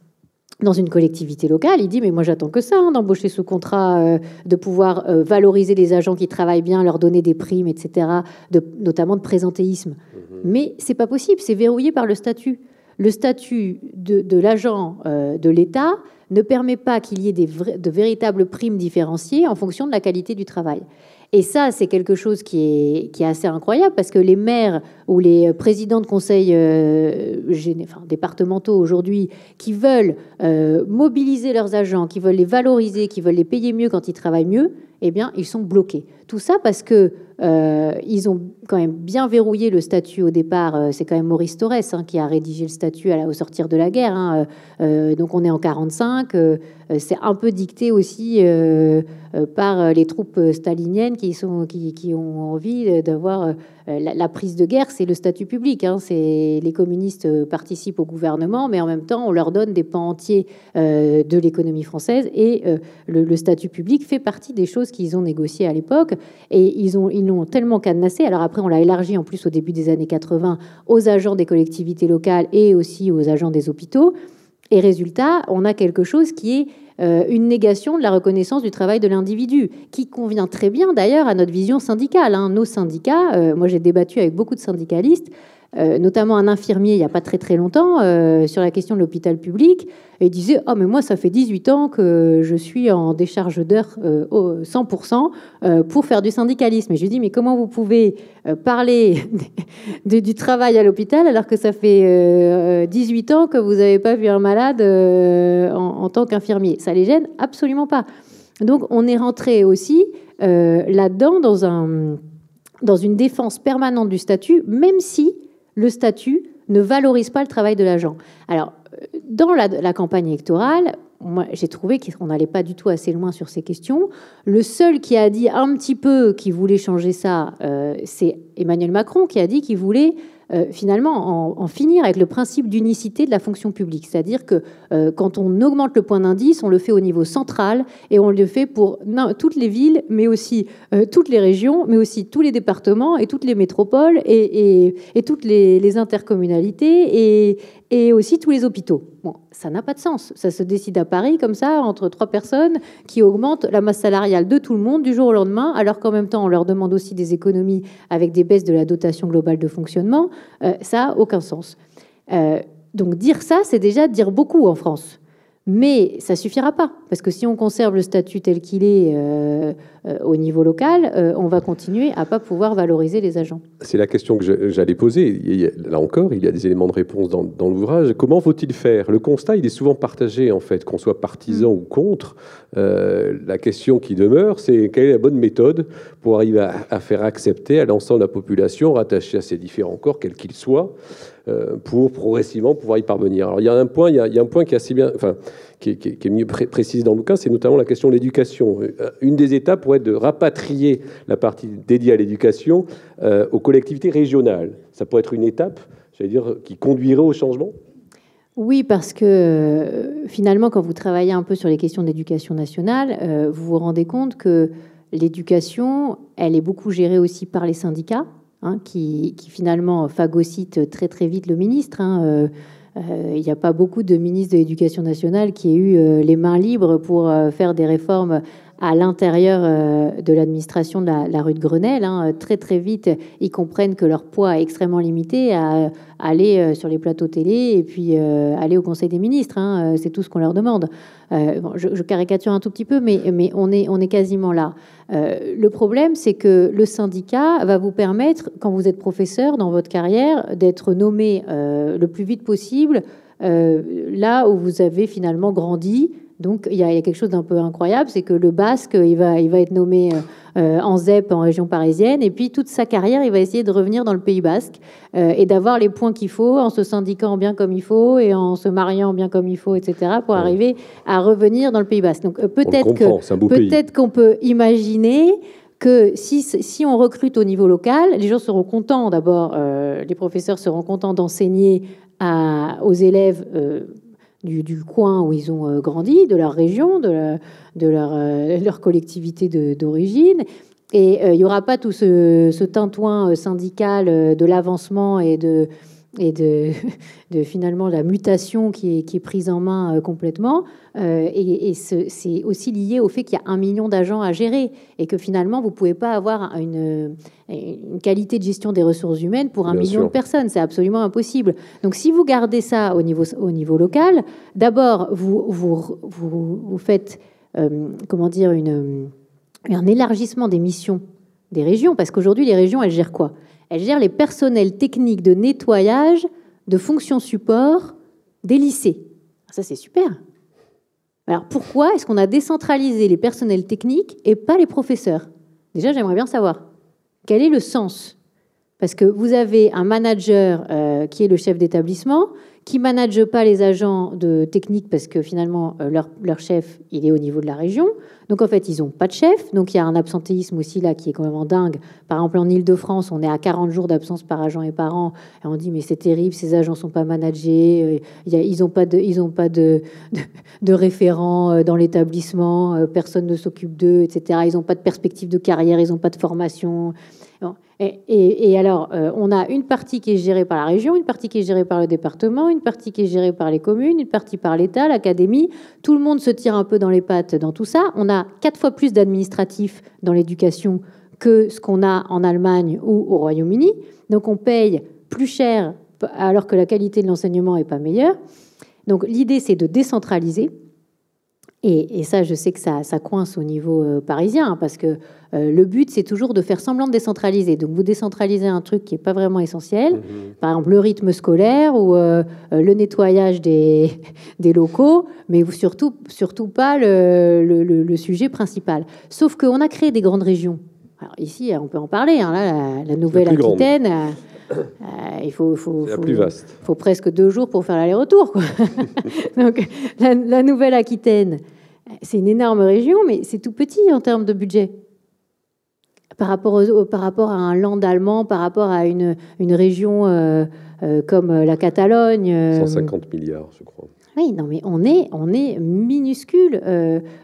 dans une collectivité locale, il dit mais moi j'attends que ça, hein, d'embaucher sous contrat, euh, de pouvoir euh, valoriser les agents qui travaillent bien, leur donner des primes, etc., de, notamment de présentéisme. Mhm. Mais c'est pas possible, c'est verrouillé par le statut. Le statut de, l'agent de l'État ne permet pas qu'il y ait des de véritables primes différenciées en fonction de la qualité du travail. Et ça, c'est quelque chose qui est, assez incroyable parce que les maires ou les présidents de conseils euh, départementaux aujourd'hui qui veulent euh, mobiliser leurs agents, qui veulent les valoriser, qui veulent les payer mieux quand ils travaillent mieux, eh bien, ils sont bloqués. Tout ça parce que euh, ils ont quand même bien verrouillé le statut au départ. Euh, c'est quand même Maurice Torres hein, qui a rédigé le statut au sortir de la guerre. Hein. Euh, donc on est en 45. c'est un peu dicté aussi par les troupes staliniennes qui, ont envie d'avoir la, prise de guerre. C'est le statut public. Hein. C'est les communistes participent au gouvernement, mais en même temps on leur donne des pans entiers de l'économie française et le, le, statut public fait partie des choses qu'ils ont négociées à l'époque et ils ont ils l'ont tellement cadenassé. Alors après, on l'a élargi en plus au début des années 80 aux agents des collectivités locales et aussi aux agents des hôpitaux. Et résultat, on a quelque chose qui est euh, une négation de la reconnaissance du travail de l'individu, qui convient très bien d'ailleurs à notre vision syndicale. Hein. Nos syndicats, euh, moi j'ai débattu avec beaucoup de syndicalistes, euh, notamment un infirmier il n'y a pas très très longtemps, euh, sur la question de l'hôpital public. Et il disait Oh, mais moi, ça fait 18 ans que je suis en décharge d'heures 100% euh, pour faire du syndicalisme. Et je lui dis Mais comment vous pouvez parler du travail à l'hôpital alors que ça fait 18 ans que vous n'avez pas vu un malade en, en tant qu'infirmier? Ça les gêne absolument pas. Donc, on est rentré aussi là-dedans dans un dans une défense permanente du statut, même si le statut ne valorise pas le travail de l'agent. Alors, dans la, campagne électorale, j'ai trouvé qu'on n'allait pas du tout assez loin sur ces questions. Le seul qui a dit un petit peu qu'il voulait changer ça, euh, c'est Emmanuel Macron, qui a dit qu'il voulait euh, finalement en, finir avec le principe d'unicité de la fonction publique. C'est-à-dire que euh, quand on augmente le point d'indice, on le fait au niveau central et on le fait pour toutes les villes, mais aussi euh, toutes les régions, mais aussi tous les départements et toutes les métropoles et, toutes les, intercommunalités et, et aussi tous les hôpitaux. Bon, ça n'a pas de sens. Ça se décide à Paris comme ça, entre trois personnes, qui augmentent la masse salariale de tout le monde du jour au lendemain, alors qu'en même temps, on leur demande aussi des économies avec des baisses de la dotation globale de fonctionnement. Euh, ça n'a aucun sens. Euh, donc dire ça, c'est déjà dire beaucoup en France. Mais ça suffira pas, parce que si on conserve le statut tel qu'il est euh, euh, au niveau local, euh, on va continuer à pas pouvoir valoriser les agents. C'est la question que j'allais poser. Là encore, il y a des éléments de réponse dans, l'ouvrage. Comment faut-il faire? Le constat, il est souvent partagé, en fait, qu'on soit partisan mm. ou contre. la question qui demeure, c'est quelle est la bonne méthode pour arriver à, à faire accepter à l'ensemble de la population, rattachée à ces différents corps, quels qu'ils soient, pour progressivement pouvoir y parvenir. Alors il y a un point, il y a, un point qui est assez bien, enfin, qui mieux précisé dans le bouquin, c'est notamment la question de l'éducation. Euh, une des étapes pourrait être de rapatrier la partie dédiée à l'éducation euh, aux collectivités régionales. Ça pourrait être une étape, dire, qui conduirait au changement? Oui, parce que finalement, quand vous travaillez un peu sur les questions d'éducation nationale, vous vous rendez compte que l'éducation, elle est beaucoup gérée aussi par les syndicats. Hein, qui, finalement phagocyte très très vite le ministre. Hein, euh, euh, il n'y a pas beaucoup de ministres de l'Éducation nationale qui aient eu euh, les mains libres pour faire des réformes à l'intérieur de l'administration de la, rue de Grenelle. Hein. Très très vite, ils comprennent que leur poids est extrêmement limité à aller sur les plateaux télé et puis aller au Conseil des ministres. C'est tout ce qu'on leur demande. je, caricature un tout petit peu, mais, on, est, quasiment là. Euh, le problème, c'est que le syndicat va vous permettre, quand vous êtes professeur dans votre carrière, d'être nommé euh, le plus vite possible euh, là où vous avez finalement grandi. Donc il y, a quelque chose d'un peu incroyable, c'est que le basque, il va, il va être nommé en ZEP en région parisienne, et puis toute sa carrière, il va essayer de revenir dans le Pays basque et d'avoir les points qu'il faut en se syndiquant bien comme il faut et en se mariant bien comme il faut, etc., pour arriver à revenir dans le Pays basque. Donc peut-être qu'on peut imaginer que si, si, on recrute au niveau local, les gens seront contents d'abord, les professeurs seront contents d'enseigner aux élèves euh, du, coin où ils ont euh, grandi, de leur région, de, euh, leur, collectivité d'origine. Et il n'y aura pas tout ce, ce tintouin syndical de l'avancement et de, et de, de, finalement la mutation qui est, qui est prise en main euh, complètement. Euh, et, c'est aussi lié au fait qu'il y a un million d'agents à gérer et que finalement, vous ne pouvez pas avoir une, une, qualité de gestion des ressources humaines pour un million de personnes. C'est absolument impossible. Donc si vous gardez ça au niveau, au niveau local, d'abord, vous, vous, vous, vous, faites, euh, comment dire, une, un élargissement des missions des régions, parce qu'aujourd'hui, les régions, elles gèrent quoi? Elles gèrent les personnels techniques de nettoyage, de fonctions support des lycées. Ça, c'est super. Alors pourquoi est-ce qu'on a décentralisé les personnels techniques et pas les professeurs? Déjà, j'aimerais bien savoir quel est le sens? Parce que vous avez un manager euh, qui est le chef d'établissement, qui manage pas les agents de technique parce que finalement euh, leur, leur, chef il est au niveau de la région. Donc en fait ils ont pas de chef. Donc il y a un absentéisme aussi là qui est quand même en dingue. Par exemple en Ile-de-France on est à 40 jours d'absence par agent et par an et on dit mais c'est terrible ces agents sont pas managés. Euh, ils ont pas de ils ont pas de, référent euh, dans l'établissement. Personne ne s'occupe d'eux etc. Ils ont pas de perspective de carrière. Ils ont pas de formation. Et, alors, euh, on a une partie qui est gérée par la région, une partie qui est gérée par le département, une partie qui est gérée par les communes, une partie par l'État, l'académie. Tout le monde se tire un peu dans les pattes dans tout ça. On a quatre fois plus d'administratifs dans l'éducation que ce qu'on a en Allemagne ou au Royaume-Uni. Donc on paye plus cher alors que la qualité de l'enseignement n'est pas meilleure. Donc l'idée, c'est de décentraliser. Et, ça, je sais que ça, coince au niveau euh, parisien, hein, parce que euh, le but, c'est toujours de faire semblant de décentraliser. Donc, vous décentralisez un truc qui n'est pas vraiment essentiel, mhm. par exemple le rythme scolaire ou euh, le nettoyage des, des, locaux, mais surtout, surtout pas le, le, sujet principal. Sauf qu'on a créé des grandes régions. Alors, ici, on peut en parler. Hein, là, la, Nouvelle-Aquitaine. Il faut, faut, faut, plus vaste. faut, presque deux jours pour faire l'aller-retour. Donc, la, la Nouvelle-Aquitaine, c'est une énorme région, mais c'est tout petit en termes de budget. Par rapport, par rapport à un land allemand, par rapport à une, une région euh, euh, comme la Catalogne. 150 euh, milliards, je crois. Oui, non, mais on est, on est minuscule.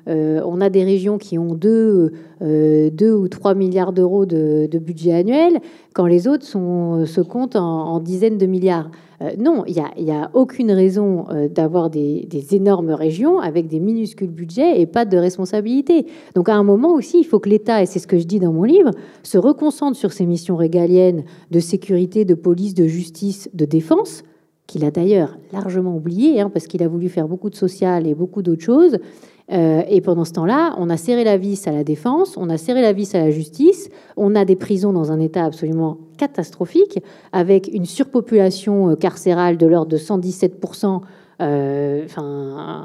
on a des régions qui ont 2, ou 3 milliards d'euros de, budget annuel, quand les autres se comptent en dizaines de milliards. Euh, non, il n'y a, aucune raison euh, d'avoir des, énormes régions avec des minuscules budgets et pas de responsabilité. Donc à un moment aussi, il faut que l'État, et c'est ce que je dis dans mon livre, se reconcentre sur ses missions régaliennes de sécurité, de police, de justice, de défense, qu'il a d'ailleurs largement oublié, hein, parce qu'il a voulu faire beaucoup de social et beaucoup d'autres choses. Euh, et pendant ce temps-là, on a serré la vis à la défense, on a serré la vis à la justice, on a des prisons dans un état absolument catastrophique, avec une surpopulation euh, carcérale de l'ordre de 117%, euh, enfin,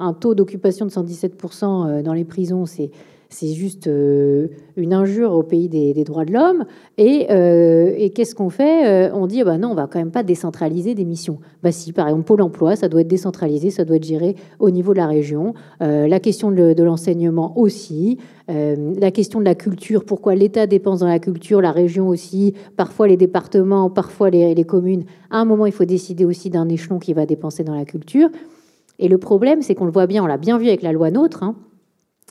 un taux d'occupation de 117% dans les prisons, c'est c'est juste euh, une injure au pays des, droits de l'homme. Et, euh, qu'est-ce qu'on fait euh, On dit, bah non, on va quand même pas décentraliser des missions. Bah si, par exemple, Pôle emploi, ça doit être décentralisé, ça doit être géré au niveau de la région. la question de, l'enseignement aussi. la question de la culture, pourquoi l'État dépense dans la culture, la région aussi, parfois les départements, parfois les, les communes. À un moment, il faut décider aussi d'un échelon qui va dépenser dans la culture. Et le problème, c'est qu'on le voit bien, on l'a bien vu avec la loi NOTRe, hein,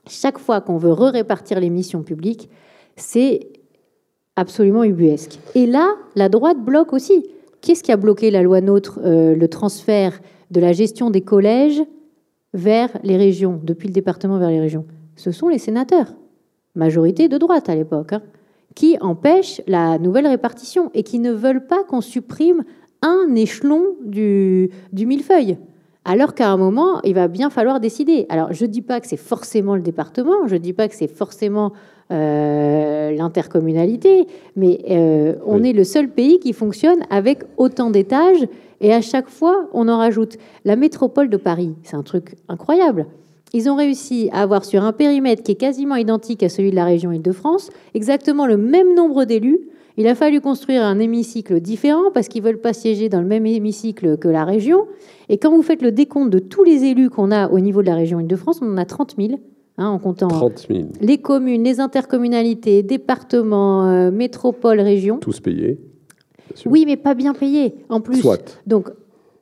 chaque fois qu'on veut re-répartir les missions publiques, c'est absolument ubuesque. Et là, la droite bloque aussi. Qu'est-ce qui a bloqué la loi NOTRe, euh, le transfert de la gestion des collèges vers les régions, depuis le département vers les régions? Ce sont les sénateurs, majorité de droite à l'époque, hein, qui empêchent la nouvelle répartition et qui ne veulent pas qu'on supprime un échelon du millefeuille alors qu'à un moment, il va bien falloir décider. Alors, je ne dis pas que c'est forcément le département, je ne dis pas que c'est forcément euh, l'intercommunalité, mais euh, on est le seul pays qui fonctionne avec autant d'étages et à chaque fois, on en rajoute. La métropole de Paris, c'est un truc incroyable. Ils ont réussi à avoir sur un périmètre qui est quasiment identique à celui de la région Île-de-France, exactement le même nombre d'élus. Il a fallu construire un hémicycle différent parce qu'ils ne veulent pas siéger dans le même hémicycle que la région. Et quand vous faites le décompte de tous les élus qu'on a au niveau de la région Île-de-France, on en a 30 000. Hein, en comptant 30 les communes, les intercommunalités, départements, euh, métropoles, régions. Tous payés. Oui, mais pas bien payés en plus. Soit. Donc,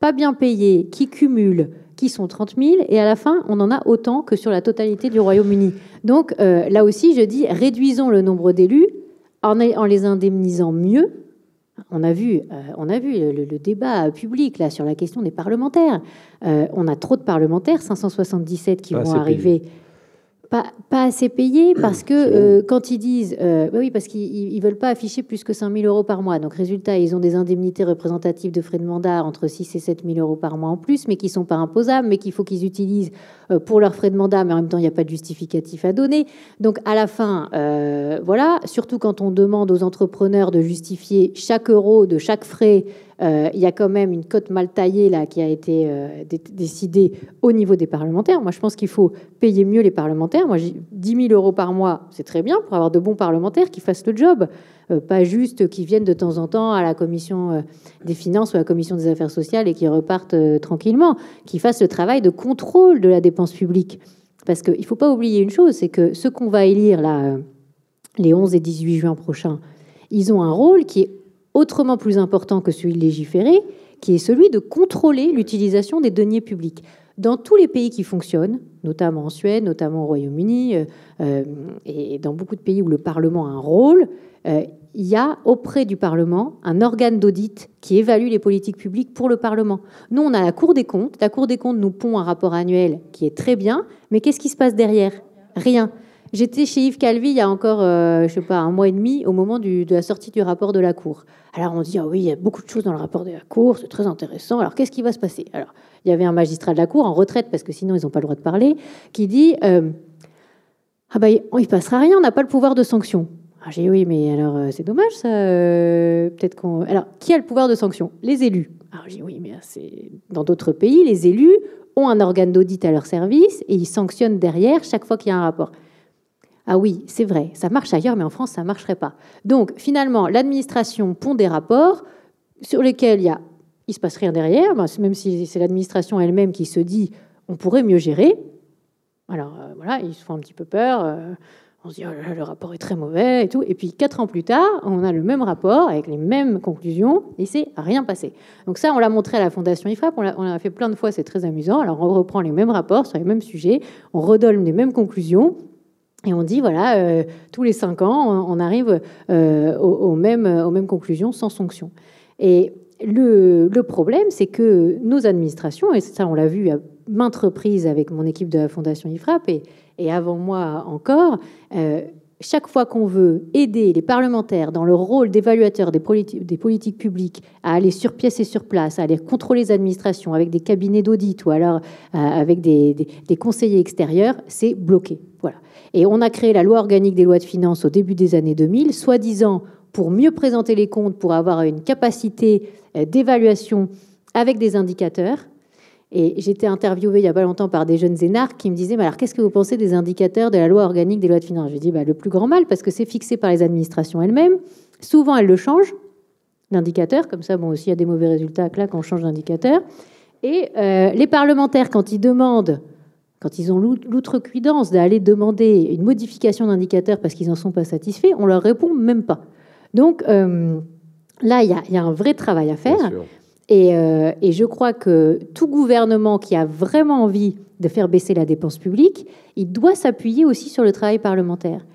pas bien payés, qui cumulent, qui sont 30 000, et à la fin, on en a autant que sur la totalité du Royaume-Uni. Donc, euh, là aussi, je dis, réduisons le nombre d'élus en, en les indemnisant mieux, on a vu, euh, on a vu le, débat public là sur la question des parlementaires. Euh, on a trop de parlementaires, 577 qui vont arriver. Pas, assez payé parce que euh, quand ils disent, euh, bah oui, parce qu'ils ne veulent pas afficher plus que 5 000 euros par mois. Donc, résultat, ils ont des indemnités représentatives de frais de mandat entre 6 et 7 000 euros par mois en plus, mais qui ne sont pas imposables, mais qu'il faut qu'ils utilisent euh, pour leurs frais de mandat, mais en même temps, il n'y a pas de justificatif à donner. Donc, à la fin, voilà, surtout quand on demande aux entrepreneurs de justifier chaque euro de chaque frais euh, il y a quand même une cote mal taillée là, qui a été euh, décidée au niveau des parlementaires. Moi, je pense qu'il faut payer mieux les parlementaires. Moi, 10 000 euros par mois, c'est très bien pour avoir de bons parlementaires qui fassent le job. Euh, pas juste qui viennent de temps en temps à la commission des finances ou à la commission des affaires sociales et qui repartent tranquillement, qui fassent le travail de contrôle de la dépense publique. Parce qu'il ne faut pas oublier une chose, c'est que ceux qu'on va élire là, les 11 et 18 juin prochains, ils ont un rôle qui est autrement plus important que celui de légiférer, qui est celui de contrôler l'utilisation des deniers publics. Dans tous les pays qui fonctionnent, notamment en Suède, notamment au Royaume-Uni, euh, euh, et dans beaucoup de pays où le Parlement a un rôle, euh, il y a auprès du Parlement un organe d'audit qui évalue les politiques publiques pour le Parlement. Nous, on a la Cour des comptes. La Cour des comptes nous pond un rapport annuel qui est très bien, mais qu'est-ce qui se passe derrière? Rien. J'étais chez Yves Calvi il y a encore, je sais pas, un mois et demi, au moment de la sortie du rapport de la Cour. Alors on dit, ah oui, il y a beaucoup de choses dans le rapport de la Cour, c'est très intéressant. Alors qu'est-ce qui va se passer? Alors il y avait un magistrat de la Cour en retraite, parce que sinon ils n'ont pas le droit de parler, qui dit, euh, ah ben il ne passera rien, on n'a pas le pouvoir de sanction. Alors j'ai dit, oui, mais alors euh, c'est dommage ça. Euh, peut-être qu'on. Alors qui a le pouvoir de sanction? Les élus. Alors j'ai dit, oui, mais c'est dans d'autres pays, les élus ont un organe d'audit à leur service et ils sanctionnent derrière chaque fois qu'il y a un rapport. Ah oui, c'est vrai, ça marche ailleurs, mais en France, ça ne marcherait pas. Donc, finalement, l'administration pond des rapports sur lesquels il ne se passe rien derrière, ben, même si c'est l'administration elle-même qui se dit on pourrait mieux gérer. Alors, euh, voilà, ils se font un petit peu peur. Euh, on se dit, oh le rapport est très mauvais et tout. Et puis, quatre ans plus tard, on a le même rapport avec les mêmes conclusions et c'est rien passé. Donc ça, on l'a montré à la Fondation IFRAP, on l'a fait plein de fois, c'est très amusant. Alors, on reprend les mêmes rapports sur les mêmes sujets, on redonne les mêmes conclusions et on dit, voilà, euh, tous les cinq ans, on, arrive euh, aux, mêmes, aux, mêmes, conclusions sans sanction. Et le, problème, c'est que nos administrations, et ça on l'a vu à maintes reprises avec mon équipe de la Fondation IFRAP et, avant moi encore, euh, chaque fois qu'on veut aider les parlementaires dans leur rôle d'évaluateur des, des, politiques publiques à aller sur pièce et sur place, à aller contrôler les administrations avec des cabinets d'audit ou alors avec des, des conseillers extérieurs, c'est bloqué. Voilà. Et on a créé la loi organique des lois de finances au début des années 2000, soi-disant pour mieux présenter les comptes, pour avoir une capacité euh, d'évaluation avec des indicateurs. Et j'étais interviewée il n'y a pas longtemps par des jeunes énarques qui me disaient, alors qu'est-ce que vous pensez des indicateurs de la loi organique des lois de finances? Je dis, bah, le plus grand mal, parce que c'est fixé par les administrations elles-mêmes. Souvent, elles le changent, l'indicateur, comme ça, bon, aussi, il y a des mauvais résultats, là, quand on change d'indicateur. Et euh, les parlementaires, quand ils demandent quand ils ont l'outrecuidance d'aller demander une modification d'indicateur parce qu'ils n'en sont pas satisfaits, on leur répond même pas. Donc euh, là, il y, a un vrai travail à faire. Euh, et, je crois que tout gouvernement qui a vraiment envie de faire baisser la dépense publique, il doit s'appuyer aussi sur le travail parlementaire.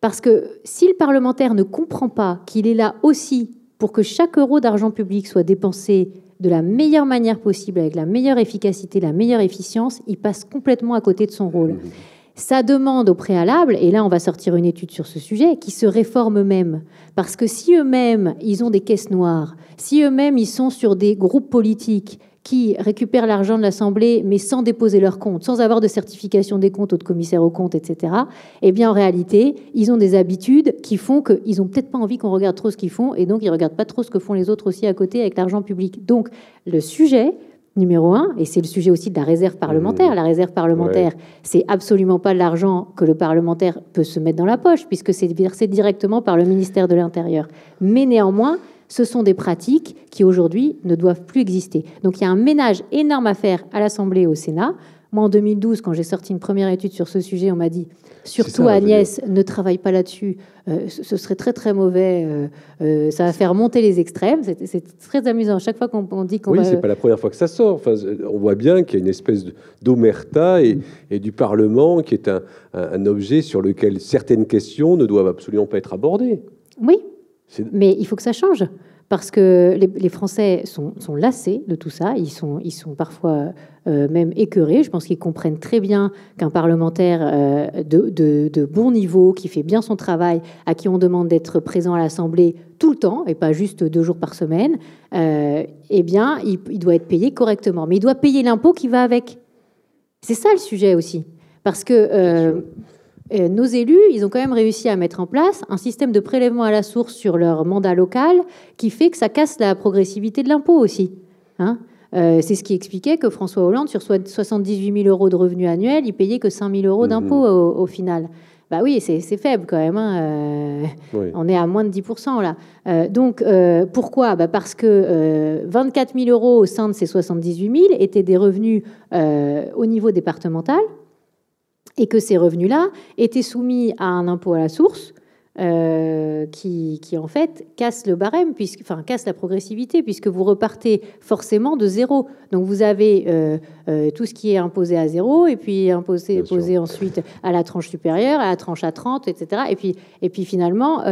Parce que si le parlementaire ne comprend pas qu'il est là aussi pour que chaque euro d'argent public soit dépensé de la meilleure manière possible, avec la meilleure efficacité, la meilleure efficience, il passe complètement à côté de son rôle. Mmh. Ça demande au préalable, et là on va sortir une étude sur ce sujet, qui se réforment eux-mêmes. Parce que si eux-mêmes, ils ont des caisses noires, si eux-mêmes, ils sont sur des groupes politiques qui récupèrent l'argent de l'Assemblée, mais sans déposer leurs comptes, sans avoir de certification des comptes ou de commissaire aux comptes, etc., eh bien, en réalité, ils ont des habitudes qui font qu'ils n'ont peut-être pas envie qu'on regarde trop ce qu'ils font, et donc ils ne regardent pas trop ce que font les autres aussi à côté avec l'argent public. Donc, le sujet, numéro un, et c'est le sujet aussi de la réserve parlementaire. Mmh. La réserve parlementaire, c'est absolument pas de l'argent que le parlementaire peut se mettre dans la poche, puisque c'est versé directement par le ministère de l'Intérieur. Mais néanmoins, ce sont des pratiques qui aujourd'hui ne doivent plus exister. Donc il y a un ménage énorme à faire à l'Assemblée et au Sénat. Moi, en 2012, quand j'ai sorti une première étude sur ce sujet, on m'a dit surtout Agnès, ne travaille pas là-dessus, euh, ce serait très très mauvais, euh, euh, ça va faire monter les extrêmes. C'est très amusant. Chaque fois qu'on dit qu'on. Oui, c'est pas la première fois que ça sort. Enfin, on voit bien qu'il y a une espèce d'omerta et, et, du Parlement qui est un, un objet sur lequel certaines questions ne doivent absolument pas être abordées. Oui, mais il faut que ça change. parce que les, Français sont, lassés de tout ça. Ils sont, ils sont parfois euh, même écœurés. Je pense qu'ils comprennent très bien qu'un parlementaire euh, de, bon niveau, qui fait bien son travail, à qui on demande d'être présent à l'Assemblée tout le temps et pas juste deux jours par semaine, euh, eh bien, il, il doit être payé correctement. Mais il doit payer l'impôt qui va avec. C'est ça le sujet aussi. Parce que euh, nos élus, ils ont quand même réussi à mettre en place un système de prélèvement à la source sur leur mandat local qui fait que ça casse la progressivité de l'impôt aussi. Hein. Euh, c'est ce qui expliquait que François Hollande, sur 78 000 euros de revenus annuels, il payait que 5 000 euros mmh, d'impôt mmh. au, final. Bah oui, c'est faible quand même. Hein. Euh, on est à moins de 10% là. donc pourquoi? Bah Parce que 24 000 euros au sein de ces 78 000 étaient des revenus au niveau départemental et que ces revenus-là étaient soumis à un impôt à la source euh, qui, en fait casse le barème, puisque, enfin casse la progressivité, puisque vous repartez forcément de zéro. Donc vous avez euh, euh, tout ce qui est imposé à zéro, et puis imposé, ensuite à la tranche supérieure, à la tranche à 30, etc. Et puis, et puis finalement,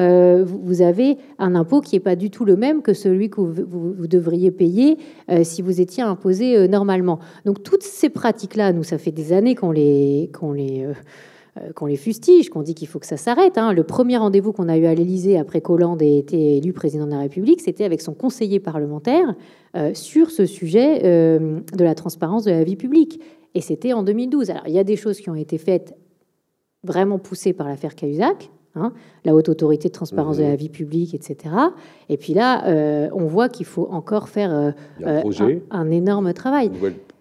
vous avez un impôt qui n'est pas du tout le même que celui que vous, devriez payer si vous étiez imposé normalement. Donc toutes ces pratiques-là, nous, ça fait des années qu'on les... Qu'on les qu'on les fustige, qu'on dit qu'il faut que ça s'arrête. Hein. Le premier rendez-vous qu'on a eu à l'Élysée après qu'Hollande ait été élu président de la République, c'était avec son conseiller parlementaire euh, sur ce sujet euh, de la transparence de la vie publique. Et c'était en 2012. Alors, il y a des choses qui ont été faites vraiment poussées par l'affaire Cahuzac, hein, la haute autorité de transparence de la vie publique, etc. Et puis là, on voit qu'il faut encore faire un, un, énorme travail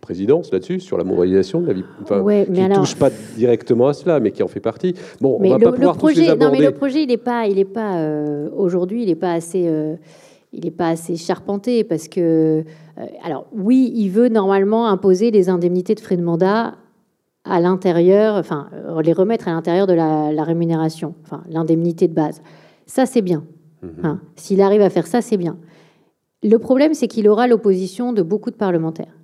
présidence là-dessus, sur la moralisation de la vie, enfin, qui ne touche pas directement à cela, mais qui en fait partie. Bon, on va pas pouvoir projet, tous Non, mais le projet, il n'est pas, il est pas euh, aujourd'hui, il n'est pas assez, euh, il est pas assez charpenté parce que, euh, alors oui, il veut normalement imposer les indemnités de frais de mandat à l'intérieur, enfin les remettre à l'intérieur de la, rémunération, enfin l'indemnité de base. Ça, c'est bien. Mhm. Hein. S'il arrive à faire ça, c'est bien. Le problème, c'est qu'il aura l'opposition de beaucoup de parlementaires.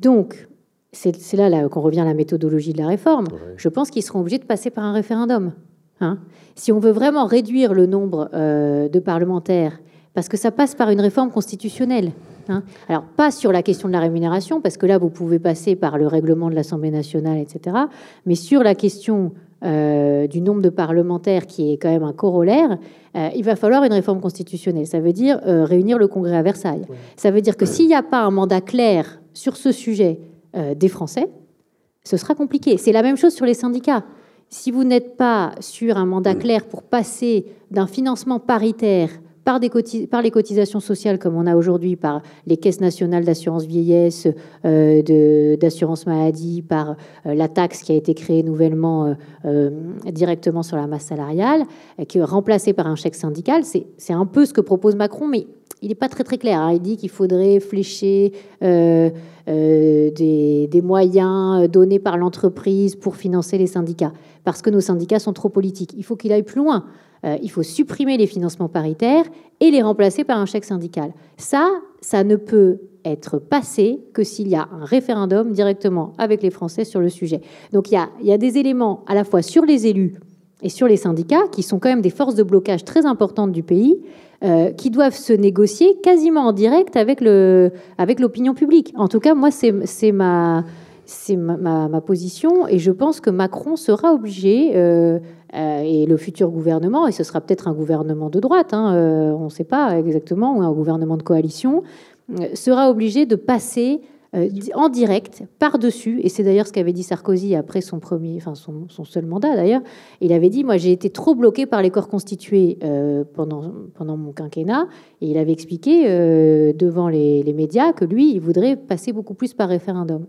Donc, c'est là, qu'on revient à la méthodologie de la réforme. Je pense qu'ils seront obligés de passer par un référendum. Hein. si on veut vraiment réduire le nombre euh, de parlementaires, parce que ça passe par une réforme constitutionnelle. Hein. Alors, pas sur la question de la rémunération, parce que là, vous pouvez passer par le règlement de l'Assemblée nationale, etc. Mais sur la question euh, du nombre de parlementaires, qui est quand même un corollaire, euh, il va falloir une réforme constitutionnelle. Ça veut dire réunir le Congrès à Versailles. Ça veut dire que s'il n'y a pas un mandat clair sur ce sujet euh, des Français, ce sera compliqué. C'est la même chose sur les syndicats. Si vous n'êtes pas sur un mandat clair pour passer d'un financement paritaire par, les cotisations sociales comme on a aujourd'hui, par les caisses nationales d'assurance vieillesse, euh, d'assurance maladie, par euh, la taxe qui a été créée nouvellement directement sur la masse salariale, qui est remplacée par un chèque syndical, c'est un peu ce que propose Macron, mais il n'est pas très très clair. Hein. Il dit qu'il faudrait flécher euh, euh, des, moyens donnés par l'entreprise pour financer les syndicats, parce que nos syndicats sont trop politiques. Il faut qu'il aille plus loin. Euh, il faut supprimer les financements paritaires et les remplacer par un chèque syndical. Ça, ça ne peut être passé que s'il y a un référendum directement avec les Français sur le sujet. Donc il y a, y a des éléments à la fois sur les élus et sur les syndicats, qui sont quand même des forces de blocage très importantes du pays, euh, qui doivent se négocier quasiment en direct avec le avec l'opinion publique. En tout cas, moi, c'est ma c'est ma, position et je pense que Macron sera obligé euh, euh, et le futur gouvernement et ce sera peut-être un gouvernement de droite, hein, on ne sait pas exactement ou un gouvernement de coalition sera obligé de passer euh, en direct, par-dessus, et c'est d'ailleurs ce qu'avait dit Sarkozy après son premier, enfin son, seul mandat d'ailleurs, il avait dit, moi j'ai été trop bloqué par les corps constitués euh, pendant, pendant mon quinquennat, et il avait expliqué euh, devant les, médias que lui, il voudrait passer beaucoup plus par référendum.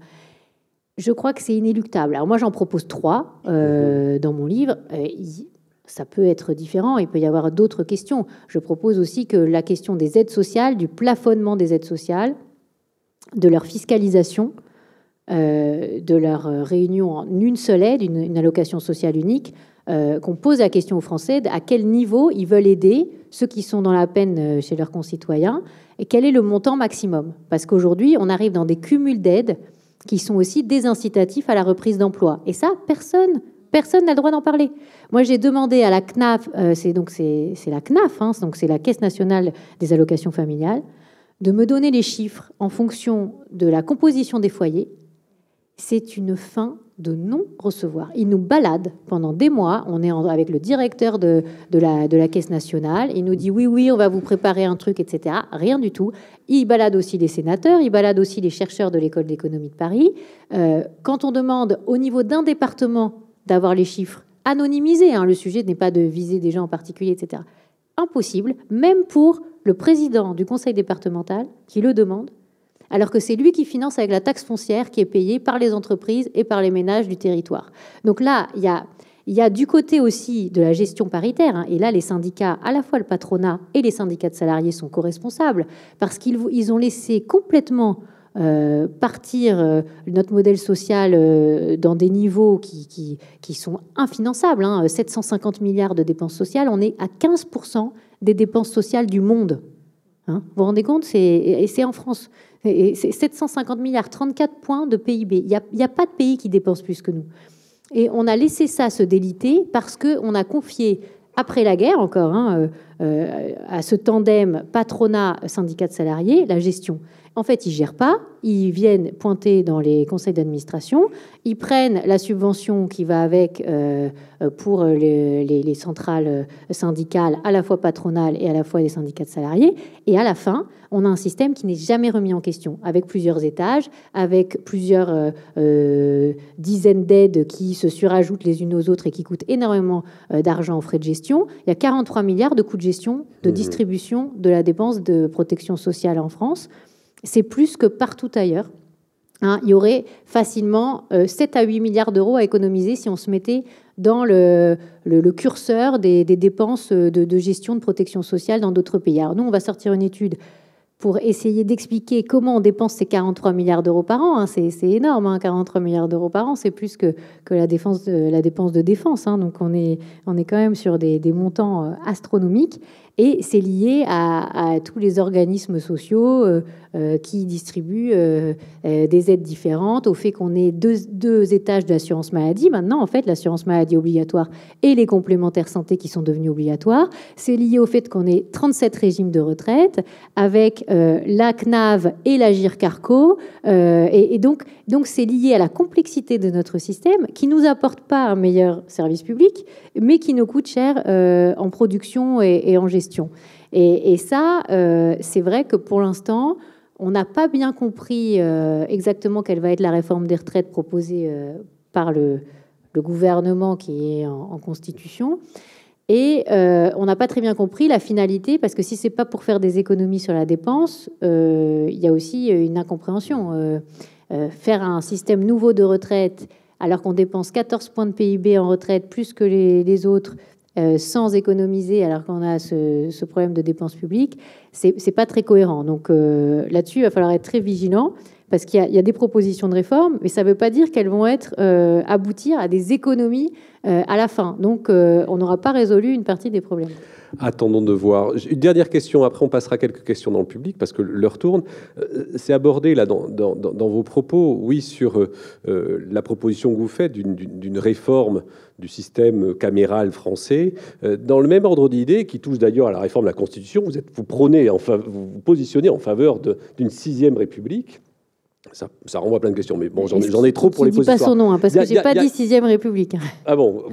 Je crois que c'est inéluctable. Alors moi j'en propose trois dans mon livre. ça peut être différent, il peut y avoir d'autres questions. Je propose aussi que la question des aides sociales, du plafonnement des aides sociales, de leur fiscalisation, euh, de leur réunion en une seule aide, une, allocation sociale unique, euh, qu'on pose la question aux Français à quel niveau ils veulent aider ceux qui sont dans la peine euh, chez leurs concitoyens et quel est le montant maximum. Parce qu'aujourd'hui, on arrive dans des cumuls d'aides qui sont aussi désincitatifs à la reprise d'emploi. Et ça, personne Personne n'a le droit d'en parler. Moi, j'ai demandé à la CNAF, euh, c'est la CNAF, hein, donc c'est la Caisse nationale des allocations familiales, de me donner les chiffres en fonction de la composition des foyers. C'est une fin de non-recevoir. Il nous balade pendant des mois. On est avec le directeur de, la, Caisse nationale. Il nous dit oui, oui, on va vous préparer un truc, etc. Rien du tout. Il balade aussi les sénateurs, il balade aussi les chercheurs de l'école d'économie de Paris. Euh, quand on demande au niveau d'un département d'avoir les chiffres anonymisés, hein, le sujet n'est pas de viser des gens en particulier, etc. Impossible, même pour le président du conseil départemental qui le demande alors que c'est lui qui finance avec la taxe foncière qui est payée par les entreprises et par les ménages du territoire. Donc là, il y a, du côté aussi de la gestion paritaire, hein, et là, les syndicats, à la fois le patronat et les syndicats de salariés sont co-responsables, parce qu'ils ont laissé complètement euh, partir euh, notre modèle social euh, dans des niveaux qui, sont infinançables. 750 hein. milliards de dépenses sociales, on est à 15% des dépenses sociales du monde. Hein. vous vous rendez compte Et c'est en France. C'est 750 milliards, 34 points de PIB. Il n'y a, pas de pays qui dépense plus que nous. Et on a laissé ça se déliter parce qu'on a confié, après la guerre encore, hein, euh, euh, à ce tandem patronat-syndicat de salariés, la gestion. En fait, ils gèrent pas. Ils viennent pointer dans les conseils d'administration. Ils prennent la subvention qui va avec euh, pour les, centrales syndicales, à la fois patronales et à la fois des syndicats de salariés. Et à la fin, on a un système qui n'est jamais remis en question, avec plusieurs étages, avec plusieurs euh, euh, dizaines d'aides qui se surajoutent les unes aux autres et qui coûtent énormément d'argent en frais de gestion. Il y a 43 milliards de coûts de gestion, de mmh. distribution de la dépense de protection sociale en France c'est plus que partout ailleurs. Hein, il y aurait facilement 7 euh, à 8 milliards d'euros à économiser si on se mettait dans le, curseur des, dépenses de, gestion de protection sociale dans d'autres pays. Alors nous, on va sortir une étude pour essayer d'expliquer comment on dépense ces 43 milliards d'euros par an. Hein. C'est énorme, 43 hein, milliards d'euros par an, c'est plus que, la, dépense de défense. Donc on est, on est quand même sur des montants euh, astronomiques. Et c'est lié à, tous les organismes sociaux euh, euh, qui distribuent euh, des aides différentes, au fait qu'on ait deux, étages d'assurance maladie. Maintenant, en fait, l'assurance maladie obligatoire et les complémentaires santé qui sont devenus obligatoires. C'est lié au fait qu'on ait 37 régimes de retraite avec la CNAV et la GIRCARCO. Et, donc, c'est lié à la complexité de notre système qui nous apporte pas un meilleur service public, mais qui nous coûte cher en production et en gestion. Et, ça, euh, c'est vrai que pour l'instant, on n'a pas bien compris euh, exactement quelle va être la réforme des retraites proposée euh, par le, gouvernement qui est en, constitution. Et on n'a pas très bien compris la finalité, parce que si c'est pas pour faire des économies sur la dépense, il y a aussi une incompréhension. faire un système nouveau de retraite, alors qu'on dépense 14 points de PIB en retraite plus que les autres, euh, sans économiser alors qu'on a ce, problème de dépenses publiques, c'est pas très cohérent. Donc euh, là-dessus, il va falloir être très vigilant parce qu'il y, a des propositions de réforme, mais ça ne veut pas dire qu'elles vont euh, aboutir à des économies à la fin. Donc on n'aura pas résolu une partie des problèmes. Attendons de voir. Une dernière question, après on passera quelques questions dans le public parce que l'heure tourne. Euh, c'est abordé là dans, vos propos, oui, sur euh, la proposition que vous faites d'une réforme du système caméral français. Euh, dans le même ordre d'idées, qui touche d'ailleurs à la réforme de la Constitution, vous, êtes, vous prenez, vous vous positionnez en faveur d'une sixième République. Ça, ça, renvoie à plein de questions, mais bon, j'en ai, trop pour les positions. pas son nom, hein, parce que j'ai pas dit sixième République. Ah bon,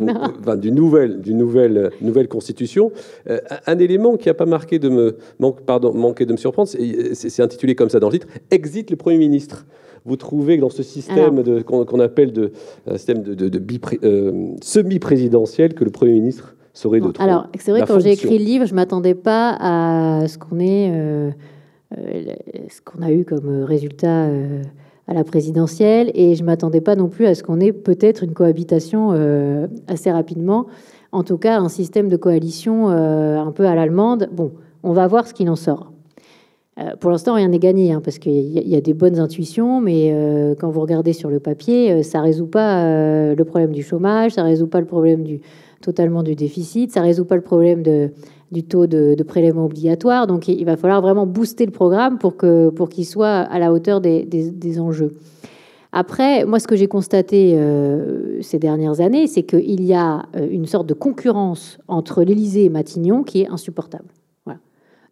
enfin, d'une nouvelle, d'une nouvelle, nouvelle constitution. Euh, un élément qui n'a pas marqué de me, manque, pardon, manqué de me surprendre, c'est intitulé comme ça dans le titre, exit le Premier ministre. Vous trouvez que dans ce système qu'on appelle de système de, de, euh, semi-présidentiel, que le Premier ministre serait de trop Alors, c'est vrai, quand j'ai écrit le livre, je m'attendais pas à ce qu'on ait. Euh, euh, ce qu'on a eu comme résultat euh, à la présidentielle et je m'attendais pas non plus à ce qu'on ait peut-être une cohabitation euh, assez rapidement, en tout cas un système de coalition un peu à l'allemande. Bon, on va voir ce qu'il en sort. pour l'instant, rien n'est gagné, hein, parce qu'il y, a des bonnes intuitions, mais quand vous regardez sur le papier, ça résout pas le problème du chômage, ça résout pas le problème totalement du déficit, ça résout pas le problème de, du taux de, prélèvement obligatoire. Donc il va falloir vraiment booster le programme pour qu'il soit à la hauteur des, enjeux. Après, moi, ce que j'ai constaté euh, ces dernières années, c'est qu'il y a euh, une sorte de concurrence entre l'Élysée et Matignon qui est insupportable.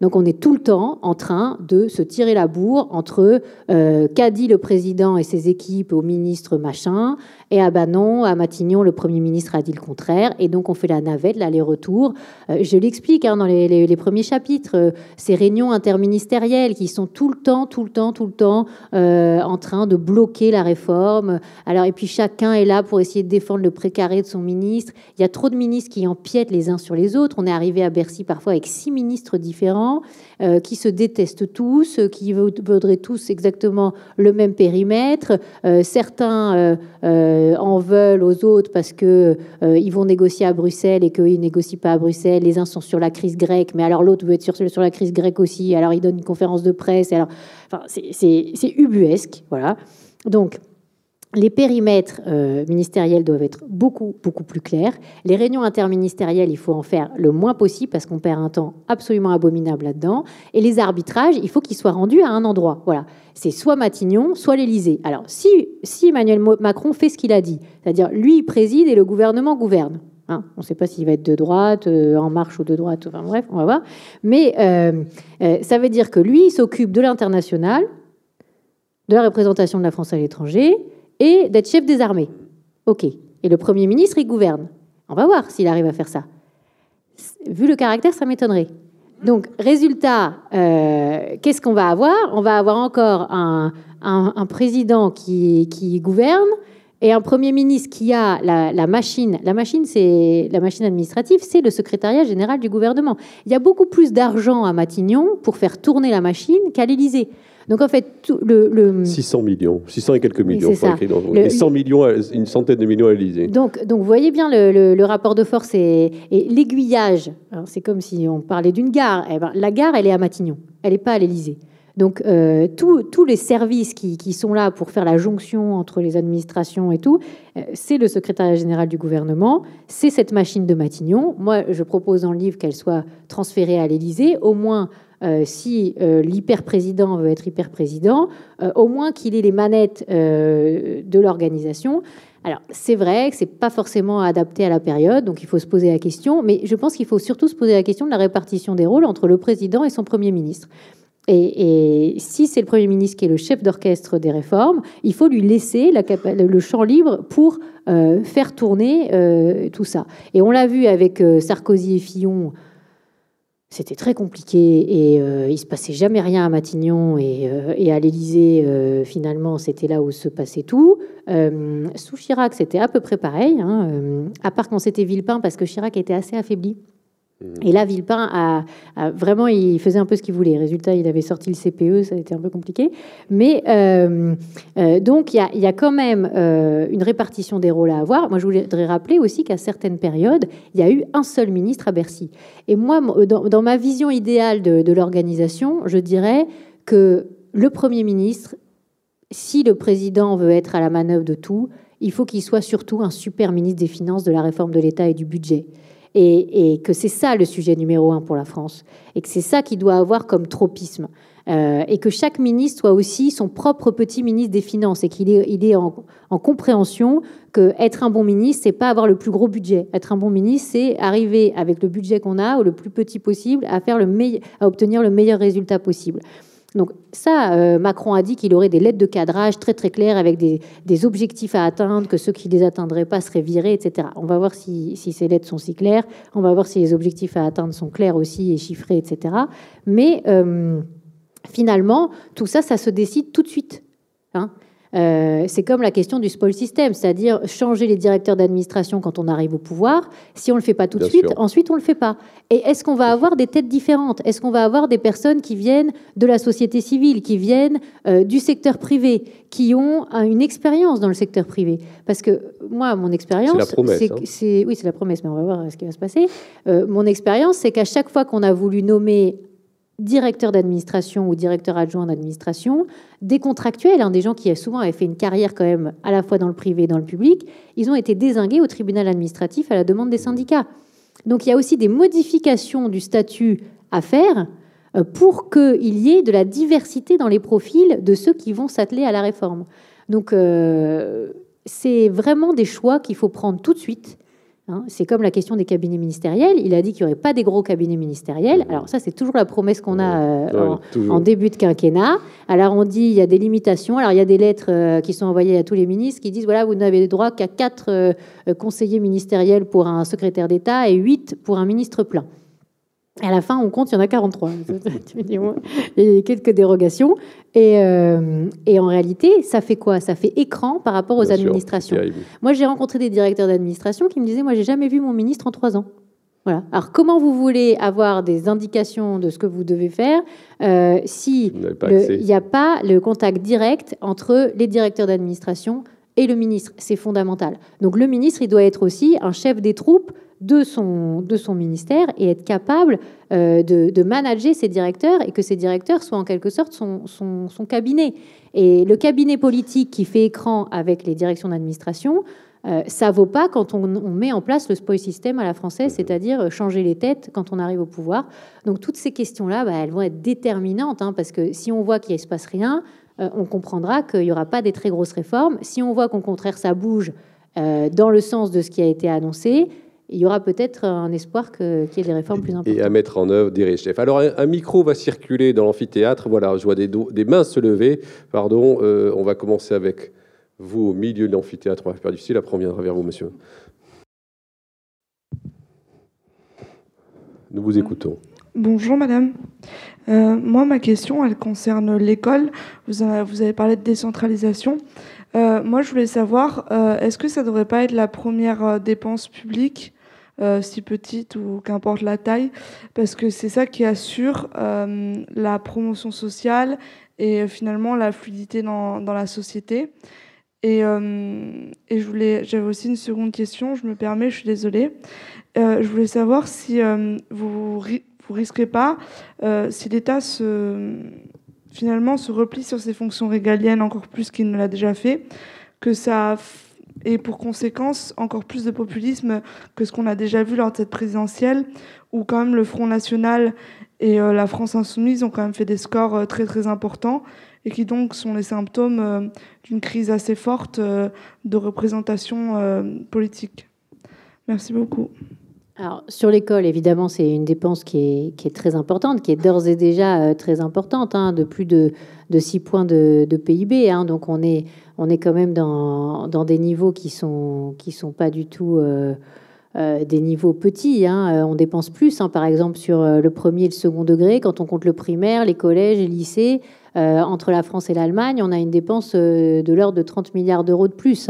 Donc on est tout le temps en train de se tirer la bourre entre euh, qu'a dit le président et ses équipes au ministre machin, et ah ben non, à Matignon, le Premier ministre a dit le contraire, et donc on fait la navette, l'aller-retour. Euh, je l'explique hein, dans les, premiers chapitres, euh, ces réunions interministérielles qui sont tout le temps, tout le temps, tout le temps en train de bloquer la réforme. Alors, et puis chacun est là pour essayer de défendre le précaré de son ministre. Il y a trop de ministres qui empiètent les uns sur les autres. On est arrivé à Bercy parfois avec six ministres différents euh, qui se détestent tous, euh, qui voudraient tous exactement le même périmètre. Euh, certains en veulent aux autres parce que ils vont négocier à Bruxelles et qu'ils négocient pas à Bruxelles. Les uns sont sur la crise grecque, mais alors l'autre veut être sur, sur la crise grecque aussi. Alors il donne une conférence de presse. alors, enfin, c'est ubuesque, voilà. Donc les périmètres euh, ministériels doivent être beaucoup, beaucoup plus clairs. Les réunions interministérielles, il faut en faire le moins possible parce qu'on perd un temps absolument abominable là-dedans. Et les arbitrages, il faut qu'ils soient rendus à un endroit. Voilà. C'est soit Matignon, soit l'Élysée. Alors, si, si Emmanuel Macron fait ce qu'il a dit, c'est-à-dire lui préside et le gouvernement gouverne, hein, on ne sait pas s'il va être de droite, euh, en marche ou de droite, enfin bref, on va voir. Mais euh, ça veut dire que lui, il s'occupe de l'international, de la représentation de la France à l'étranger, d'être chef des armées. OK. Et le Premier ministre, il gouverne. On va voir s'il arrive à faire ça. Vu le caractère, ça m'étonnerait. Donc, résultat, euh, qu'est-ce qu'on va avoir? On va avoir encore un, président qui, qui, gouverne et un premier ministre qui a la, la machine. La machine, c'est la machine administrative, c'est le secrétariat général du gouvernement. Il y a beaucoup plus d'argent à Matignon pour faire tourner la machine qu'à l'Élysée. Donc en fait, tout le, 600 millions, 600 et quelques millions, et 100 millions, une centaine de millions à l'Élysée. Donc, donc vous voyez bien le, rapport de force et, l'aiguillage. C'est comme si on parlait d'une gare. Eh ben, la gare, elle est à Matignon, elle n'est pas à l'Élysée. Donc euh, tous les services qui, sont là pour faire la jonction entre les administrations et tout, euh, c'est le secrétariat général du gouvernement, c'est cette machine de Matignon. Moi, je propose dans le livre qu'elle soit transférée à l'Élysée, au moins euh, si euh, l'hyper-président veut être hyper-président, euh, au moins qu'il ait les manettes de l'organisation. Alors, c'est vrai que c'est pas forcément adapté à la période, donc il faut se poser la question, mais je pense qu'il faut surtout se poser la question de la répartition des rôles entre le président et son Premier ministre. Et, si c'est le Premier ministre qui est le chef d'orchestre des réformes, il faut lui laisser le champ libre pour faire tourner tout ça. Et on l'a vu avec Sarkozy et Fillon c'était très compliqué et euh, il se passait jamais rien à Matignon et, euh, à l'Élysée. Euh, finalement, c'était là où se passait tout. sous Chirac, c'était à peu près pareil, hein, à part quand c'était Villepin, parce que Chirac était assez affaibli. Et là, Villepin a, vraiment, il faisait un peu ce qu'il voulait. Résultat, il avait sorti le CPE, ça a été un peu compliqué. Mais euh, euh, donc, il y, a, quand même euh, une répartition des rôles à avoir. Moi, je voudrais rappeler aussi qu'à certaines périodes, il y a eu un seul ministre à Bercy. Et moi, dans, ma vision idéale de l'organisation, je dirais que le Premier ministre, si le président veut être à la manœuvre de tout, il faut qu'il soit surtout un super ministre des Finances, de la réforme de l'État et du budget et, que c'est ça le sujet numéro un pour la France, et que c'est ça qui doit avoir comme tropisme. Euh, et que chaque ministre soit aussi son propre petit ministre des Finances et qu'il est, en, compréhension que être un bon ministre, c'est pas avoir le plus gros budget. Être un bon ministre, c'est arriver avec le budget qu'on a, ou le plus petit possible, à, faire le à obtenir le meilleur résultat possible. Donc ça, euh, Macron a dit qu'il aurait des lettres de cadrage très très claires avec des, objectifs à atteindre, que ceux qui ne les atteindraient pas seraient virés, etc. On va voir si, ces lettres sont si claires, on va voir si les objectifs à atteindre sont clairs aussi et chiffrés, etc. Mais euh, finalement, tout ça, ça se décide tout de suite. Hein. Euh, c'est comme la question du spoil system, c'est-à-dire changer les directeurs d'administration quand on arrive au pouvoir. Si on ne le fait pas tout de suite, ensuite on ne le fait pas. Et est-ce qu'on va avoir des têtes différentes? Est-ce qu'on va avoir des personnes qui viennent de la société civile, qui viennent euh, du secteur privé, qui ont une expérience dans le secteur privé? Parce que moi, mon expérience, c'est la promesse. Hein. oui, c'est la promesse, mais on va voir ce qui va se passer. Euh, mon expérience, c'est qu'à chaque fois qu'on a voulu nommer directeur d'administration ou directeur adjoint d'administration, des contractuels, hein, des gens qui souvent avaient fait une carrière quand même à la fois dans le privé et dans le public, ils ont été désingués au tribunal administratif à la demande des syndicats. Donc il y a aussi des modifications du statut à faire euh, pour qu'il y ait de la diversité dans les profils de ceux qui vont s'atteler à la réforme. Donc, c'est vraiment des choix qu'il faut prendre tout de suite c'est comme la question des cabinets ministériels. Il a dit qu'il n'y aurait pas des gros cabinets ministériels. Mmh. Alors ça, c'est toujours la promesse qu'on a euh, en, début de quinquennat. Alors on dit il y a des limitations. Alors il y a des lettres euh, qui sont envoyées à tous les ministres qui disent voilà, vous n'avez droit qu'à quatre euh, conseillers ministériels pour un secrétaire d'État et huit pour un ministre plein. À la fin, on compte, il y en a 43. il y a quelques dérogations. Et, euh, et, en réalité, ça fait quoi? Ça fait écran par rapport aux administrations. moi, j'ai rencontré des directeurs d'administration qui me disaient, moi, j'ai jamais vu mon ministre en trois ans. Voilà. Alors, comment vous voulez avoir des indications de ce que vous devez faire euh, si il n'y a pas le contact direct entre les directeurs d'administration et le ministre C'est fondamental. Donc, le ministre, il doit être aussi un chef des troupes de son, de son ministère et être capable euh, de, manager ses directeurs et que ces directeurs soient en quelque sorte son, son, cabinet. Et le cabinet politique qui fait écran avec les directions d'administration, euh, ça vaut pas quand on, met en place le spoil system à la française, c'est-à-dire changer les têtes quand on arrive au pouvoir. Donc toutes ces questions-là, bah, elles vont être déterminantes, hein, parce que si on voit qu'il ne se passe rien, on comprendra qu'il n'y aura pas des très grosses réformes. Si on voit qu'au contraire ça bouge dans le sens de ce qui a été annoncé, il y aura peut-être un espoir qu'il y ait des réformes plus importantes. Et à mettre en œuvre des chefs. Alors, un, micro va circuler dans l'amphithéâtre. Voilà, je vois des, des mains se lever. Pardon, euh, on va commencer avec vous au milieu de l'amphithéâtre. On va faire difficile. Après, on viendra vers vous, monsieur. Nous vous écoutons. Bonjour madame. Euh, moi, ma question, elle concerne l'école. Vous, avez parlé de décentralisation. Euh, moi, je voulais savoir, est-ce que ça ne devrait pas être la première dépense publique euh, si petite ou qu'importe la taille, parce que c'est ça qui assure euh, la promotion sociale et euh, finalement la fluidité dans, la société. Et, j'avais aussi une seconde question, je me permets, je suis désolée. je voulais savoir si vous vous risquez pas, si l'État se, finalement se replie sur ses fonctions régaliennes encore plus qu'il ne l'a déjà fait, que ça et pour conséquence encore plus de populisme que ce qu'on a déjà vu lors de cette présidentielle, où quand même le Front National et euh, la France Insoumise ont quand même fait des scores euh, très très importants et qui donc sont les symptômes euh, d'une crise assez forte de représentation politique. Merci beaucoup. Alors, sur l'école, évidemment, c'est une dépense qui est, qui est, très importante, qui est d'ores et déjà très importante, hein, de plus de, de 6 points de, PIB. Hein, donc, on est, on est quand même dans, des niveaux qui sont qui sont pas du tout euh, euh, des niveaux petits. Hein. Euh, on dépense plus, par exemple sur le premier et le second degré, quand on compte le primaire, les collèges et lycées. entre la France et l'Allemagne, on a une dépense de l'ordre de 30 milliards d'euros de plus.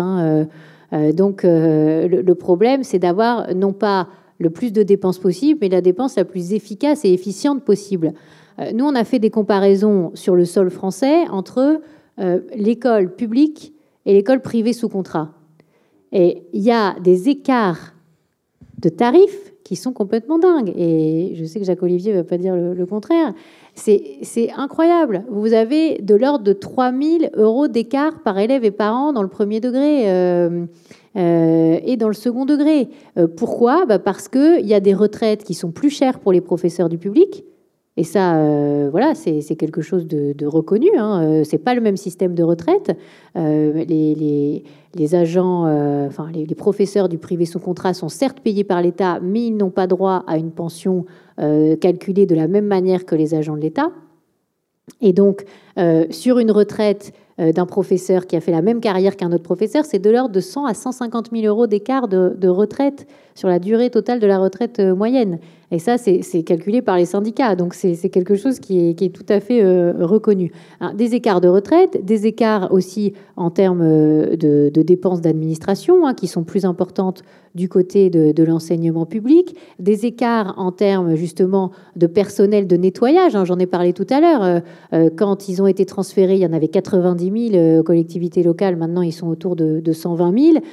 Donc le, problème, c'est d'avoir non pas le plus de dépenses possible, mais la dépense la plus efficace et efficiente possible. nous, on a fait des comparaisons sur le sol français entre euh, l'école publique et l'école privée sous contrat. Et il y a des écarts de tarifs qui sont complètement dingues. Et je sais que Jacques-Olivier ne va pas dire le, contraire. C'est incroyable. Vous avez de l'ordre de 3000 euros d'écart par élève et par an dans le premier degré. Euh, euh, et dans le second degré. pourquoi? Bah Parce qu'il y a des retraites qui sont plus chères pour les professeurs du public, et ça, euh, voilà, c'est quelque chose de, reconnu. Hein. Euh, c'est pas le même système de retraite. Euh, les, agents, enfin les, professeurs du privé sous contrat sont certes payés par l'État, mais ils n'ont pas droit à une pension calculée de la même manière que les agents de l'État. Et donc, sur une retraite d'un professeur qui a fait la même carrière qu'un autre professeur, c'est de l'ordre de 100 à 150 000 euros d'écart de, de, retraite sur la durée totale de la retraite moyenne. Et ça, c'est calculé par les syndicats. Donc, c'est quelque chose qui est, tout à fait euh, reconnu. des écarts de retraite, des écarts aussi en termes euh, de, dépenses d'administration, hein, qui sont plus importantes du côté de, l'enseignement public, des écarts en termes justement de personnel de nettoyage. Hein, j'en ai parlé tout à l'heure. Euh, quand ils ont été transférés, il y en avait 90 000 collectivités locales. Maintenant, ils sont autour de, de 120 000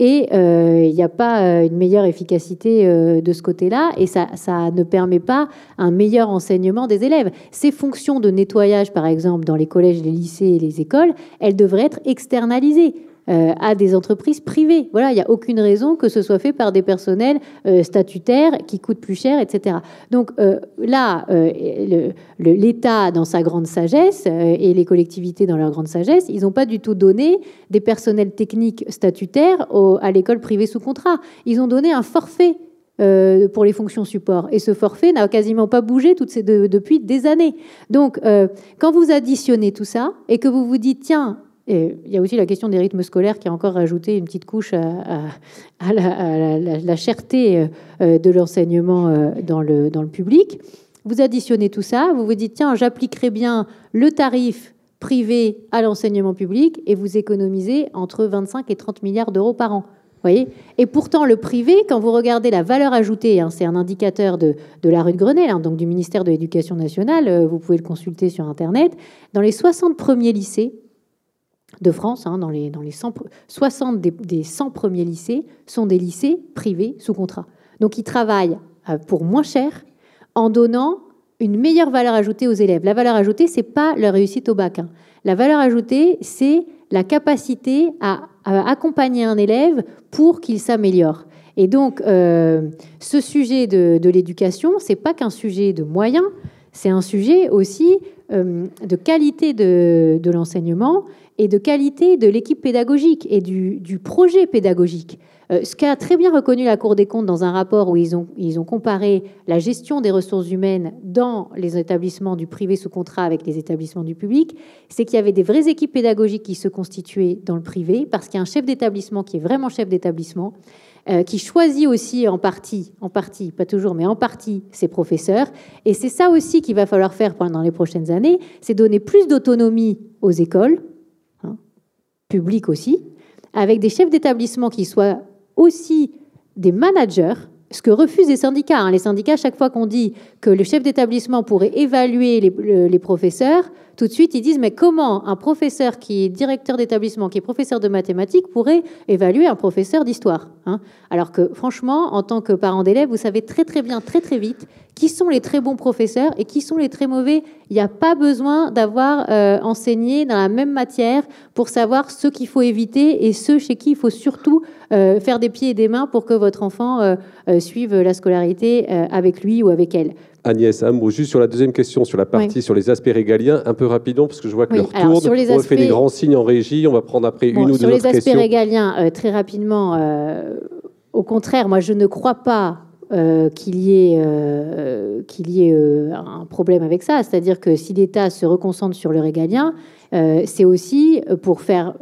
et euh, il n'y a pas euh, une meilleure efficacité euh, de ce côté-là, et ça, ça, ne permet pas un meilleur enseignement des élèves. Ces fonctions de nettoyage, par exemple, dans les collèges, les lycées et les écoles, elles devraient être externalisées. À des entreprises privées. Voilà, il n'y a aucune raison que ce soit fait par des personnels statutaires qui coûtent plus cher, etc. Donc là, l'État, dans sa grande sagesse, et les collectivités dans leur grande sagesse, ils n'ont pas du tout donné des personnels techniques statutaires à l'école privée sous contrat. Ils ont donné un forfait euh, pour les fonctions support. Et ce forfait n'a quasiment pas bougé toutes ces depuis des années. Donc, euh, quand vous additionnez tout ça et que vous vous dites, tiens, il y a aussi la question des rythmes scolaires qui a encore rajouté une petite couche à, la, cherté euh, de l'enseignement dans le, dans le public. Vous additionnez tout ça, vous vous dites, tiens, j'appliquerai bien le tarif privé à l'enseignement public et vous économisez entre 25 et 30 milliards d'euros par an. Voyez? Et pourtant, le privé, quand vous regardez la valeur ajoutée, hein, c'est un indicateur de, la rue de Grenelle, hein, donc du ministère de l'Éducation nationale, euh, vous pouvez le consulter sur Internet, dans les 60 premiers lycées de France, hein, dans les, dans les 100, 60 des, 100 premiers lycées sont des lycées privés sous contrat. Donc ils travaillent euh, pour moins cher en donnant une meilleure valeur ajoutée aux élèves. La valeur ajoutée, c'est pas leur réussite au bac. La valeur ajoutée, c'est la capacité à, accompagner un élève pour qu'il s'améliore. Et donc, euh, ce sujet de, de l'éducation, c'est pas qu'un sujet de moyens, c'est un sujet aussi euh, de qualité de, l'enseignement et de qualité de l'équipe pédagogique et du projet pédagogique. Euh, ce qu'a très bien reconnu la Cour des comptes dans un rapport où ils ont, comparé la gestion des ressources humaines dans les établissements du privé sous contrat avec les établissements du public, c'est qu'il y avait des vraies équipes pédagogiques qui se constituaient dans le privé parce qu'il y a un chef d'établissement qui est vraiment chef d'établissement. Euh, qui choisit aussi en partie, en partie, pas toujours, mais en partie ses professeurs. Et c'est ça aussi qu'il va falloir faire pendant les prochaines années, c'est donner plus d'autonomie aux écoles, publiques aussi, avec des chefs d'établissement qui soient aussi des managers, ce que refusent les syndicats. Hein. Les syndicats, chaque fois qu'on dit que le chef d'établissement pourrait évaluer les, professeurs, tout de suite ils disent mais comment un professeur qui est directeur d'établissement, qui est professeur de mathématiques, pourrait évaluer un professeur d'histoire hein. Alors que franchement, en tant que parent d'élève, vous savez très très bien, très très vite, qui sont les très bons professeurs et qui sont les très mauvais. Il n'y a pas besoin d'avoir euh, enseigné dans la même matière pour savoir ce qu'il faut éviter et ceux chez qui il faut surtout euh, faire des pieds et des mains pour que votre enfant euh, suive la scolarité avec lui ou avec elle. Agnès Ambrou, juste sur la deuxième question, sur la partie sur les aspects régaliens, un peu rapidement, parce que je vois que leur tourne. Sur les on fait des grands signes en régie, on va prendre après une ou deux questions. Sur les aspects régaliens, très rapidement, au contraire, moi je ne crois pas euh, qu'il y ait, euh, qu'il y ait euh, un problème avec ça. C'est-à-dire que si l'État se reconcentre sur le régalien, c'est aussi pour faire,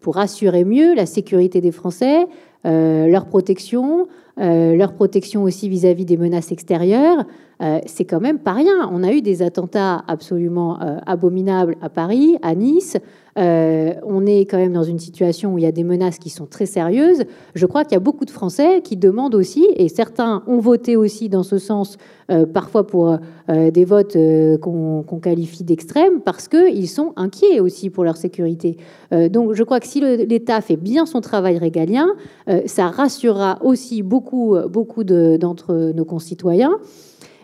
pour assurer mieux la sécurité des Français, leur protection, leur protection aussi vis-à-vis des menaces extérieures. C'est quand même pas rien. On a eu des attentats absolument abominables à Paris, à Nice. Euh, on est quand même dans une situation où il y a des menaces qui sont très sérieuses. Je crois qu'il y a beaucoup de Français qui demandent aussi, et certains ont voté aussi dans ce sens, euh, parfois pour euh, des votes qu'on qualifie d'extrêmes, parce qu'ils sont inquiets aussi pour leur sécurité. donc je crois que si l'État fait bien son travail régalien, ça rassurera aussi beaucoup, beaucoup d'entre nos concitoyens.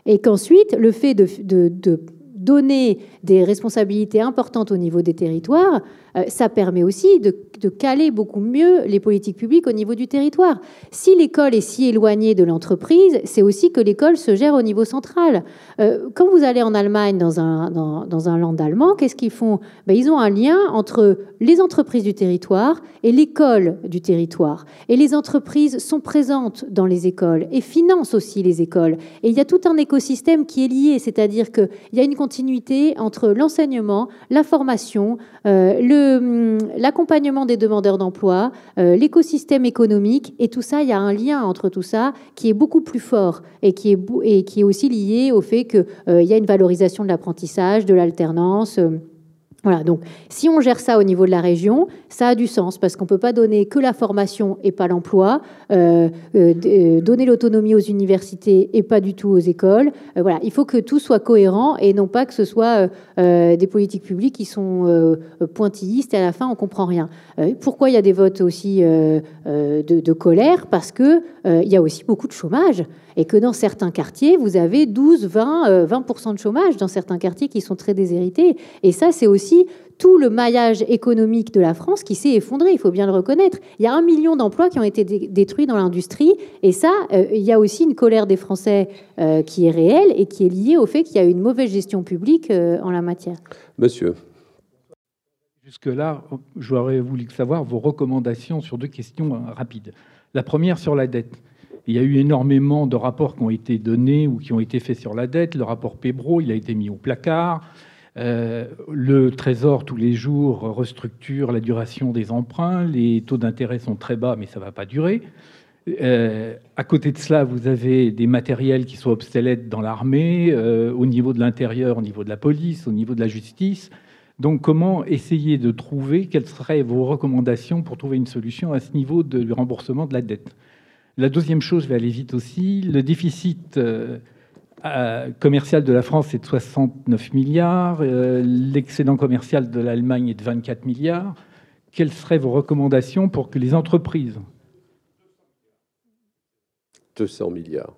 Et qu'ensuite, le fait de, donner des responsabilités importantes au niveau des territoires, ça permet aussi de, caler beaucoup mieux les politiques publiques au niveau du territoire. Si l'école est si éloignée de l'entreprise, c'est aussi que l'école se gère au niveau central. Euh, quand vous allez en Allemagne, dans un, dans, un land allemand, qu'est-ce qu'ils font? Ben, Ils ont un lien entre les entreprises du territoire et l'école du territoire. Et les entreprises sont présentes dans les écoles et financent aussi les écoles. Et il y a tout un écosystème qui est lié, c'est-à-dire qu'il y a une continuité entre l'enseignement, la formation, euh, le l'accompagnement des demandeurs d'emploi, euh, l'écosystème économique, et tout ça, il y a un lien entre tout ça qui est beaucoup plus fort et qui est, et qui est aussi lié au fait qu'il euh, y a une valorisation de l'apprentissage, de l'alternance. Euh, voilà, donc si on gère ça au niveau de la région, ça a du sens parce qu'on ne peut pas donner que la formation et pas l'emploi, euh, euh, euh, donner l'autonomie aux universités et pas du tout aux écoles. voilà, il faut que tout soit cohérent et non pas que ce soit des politiques publiques qui sont pointillistes et à la fin on comprend rien. pourquoi il y a des votes aussi de, de, colère? Parce que il y a aussi beaucoup de chômage et que dans certains quartiers vous avez 12, 20, 20% de chômage dans certains quartiers qui sont très déshérités. Et ça, c'est aussi tout le maillage économique de la France qui s'est effondré, il faut bien le reconnaître. Il y a un million d'emplois qui ont été détruits dans l'industrie, et ça, euh, il y a aussi une colère des Français euh, qui est réelle et qui est liée au fait qu'il y a une mauvaise gestion publique euh, en la matière. Monsieur. Jusque-là, j'aurais voulu savoir vos recommandations sur deux questions rapides. La première sur la dette. Il y a eu énormément de rapports qui ont été donnés ou qui ont été faits sur la dette. Le rapport Pébro, il a été mis au placard. Euh, le Trésor, tous les jours, restructure la duration des emprunts. Les taux d'intérêt sont très bas, mais ça ne va pas durer. Euh, à côté de cela, vous avez des matériels qui sont obsolètes dans l'armée, euh, au niveau de l'intérieur, au niveau de la police, au niveau de la justice. Donc, comment essayer de trouver, quelles seraient vos recommandations pour trouver une solution à ce niveau de remboursement de la dette? La deuxième chose, je vais aller vite aussi, le déficit euh, commercial de la France est de 69 milliards, euh, l'excédent commercial de l'Allemagne est de 24 milliards. Quelles seraient vos recommandations pour que les entreprises 200 milliards.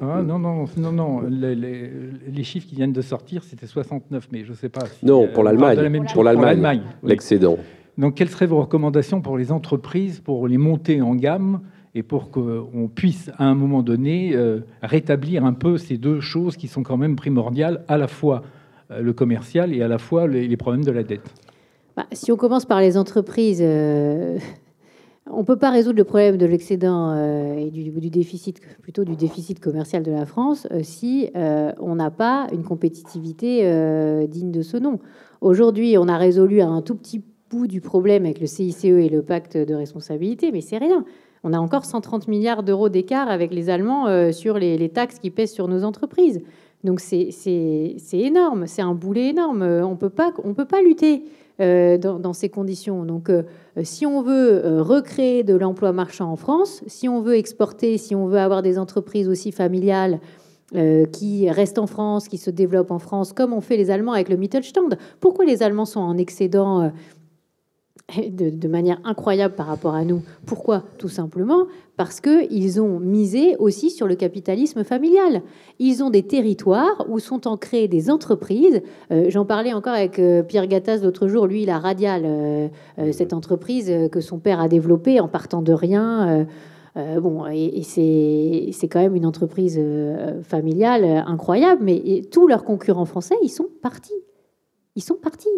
ah, non, non, non, non. Les, chiffres qui viennent de sortir, c'était 69, mais je ne sais pas. non, pour l'Allemagne. Pour l'Allemagne, l'excédent. Donc, quelles seraient vos recommandations pour les entreprises pour les monter en gamme et pour qu'on puisse, à un moment donné, euh, rétablir un peu ces deux choses qui sont quand même primordiales, à la fois euh, le commercial et à la fois les, problèmes de la dette. Bah, si on commence par les entreprises, euh, on ne peut pas résoudre le problème de l'excédent et du, du, déficit, plutôt du déficit commercial de la France, si on n'a pas une compétitivité digne de ce nom. Aujourd'hui, on a résolu un tout petit bout du problème avec le CICE et le pacte de responsabilité, mais c'est rien on a encore 130 milliards d'euros d'écart avec les Allemands euh, sur les, taxes qui pèsent sur nos entreprises. Donc c'est énorme, c'est un boulet énorme. On ne peut pas lutter euh, dans, ces conditions. Donc euh, si on veut recréer de l'emploi marchand en France, si on veut exporter, si on veut avoir des entreprises aussi familiales qui restent en France, qui se développent en France, comme ont fait les Allemands avec le Mittelstand. Pourquoi les Allemands sont en excédent de, manière incroyable par rapport à nous. Pourquoi? Tout simplement parce qu'ils ont misé aussi sur le capitalisme familial. Ils ont des territoires où sont ancrées des entreprises. Euh, j'en parlais encore avec euh, Pierre Gattaz l'autre jour. Lui, il a Radial, euh, cette entreprise que son père a développée en partant de rien. bon, et, c'est quand même une entreprise familiale incroyable, mais tous leurs concurrents français, ils sont partis. Ils sont partis.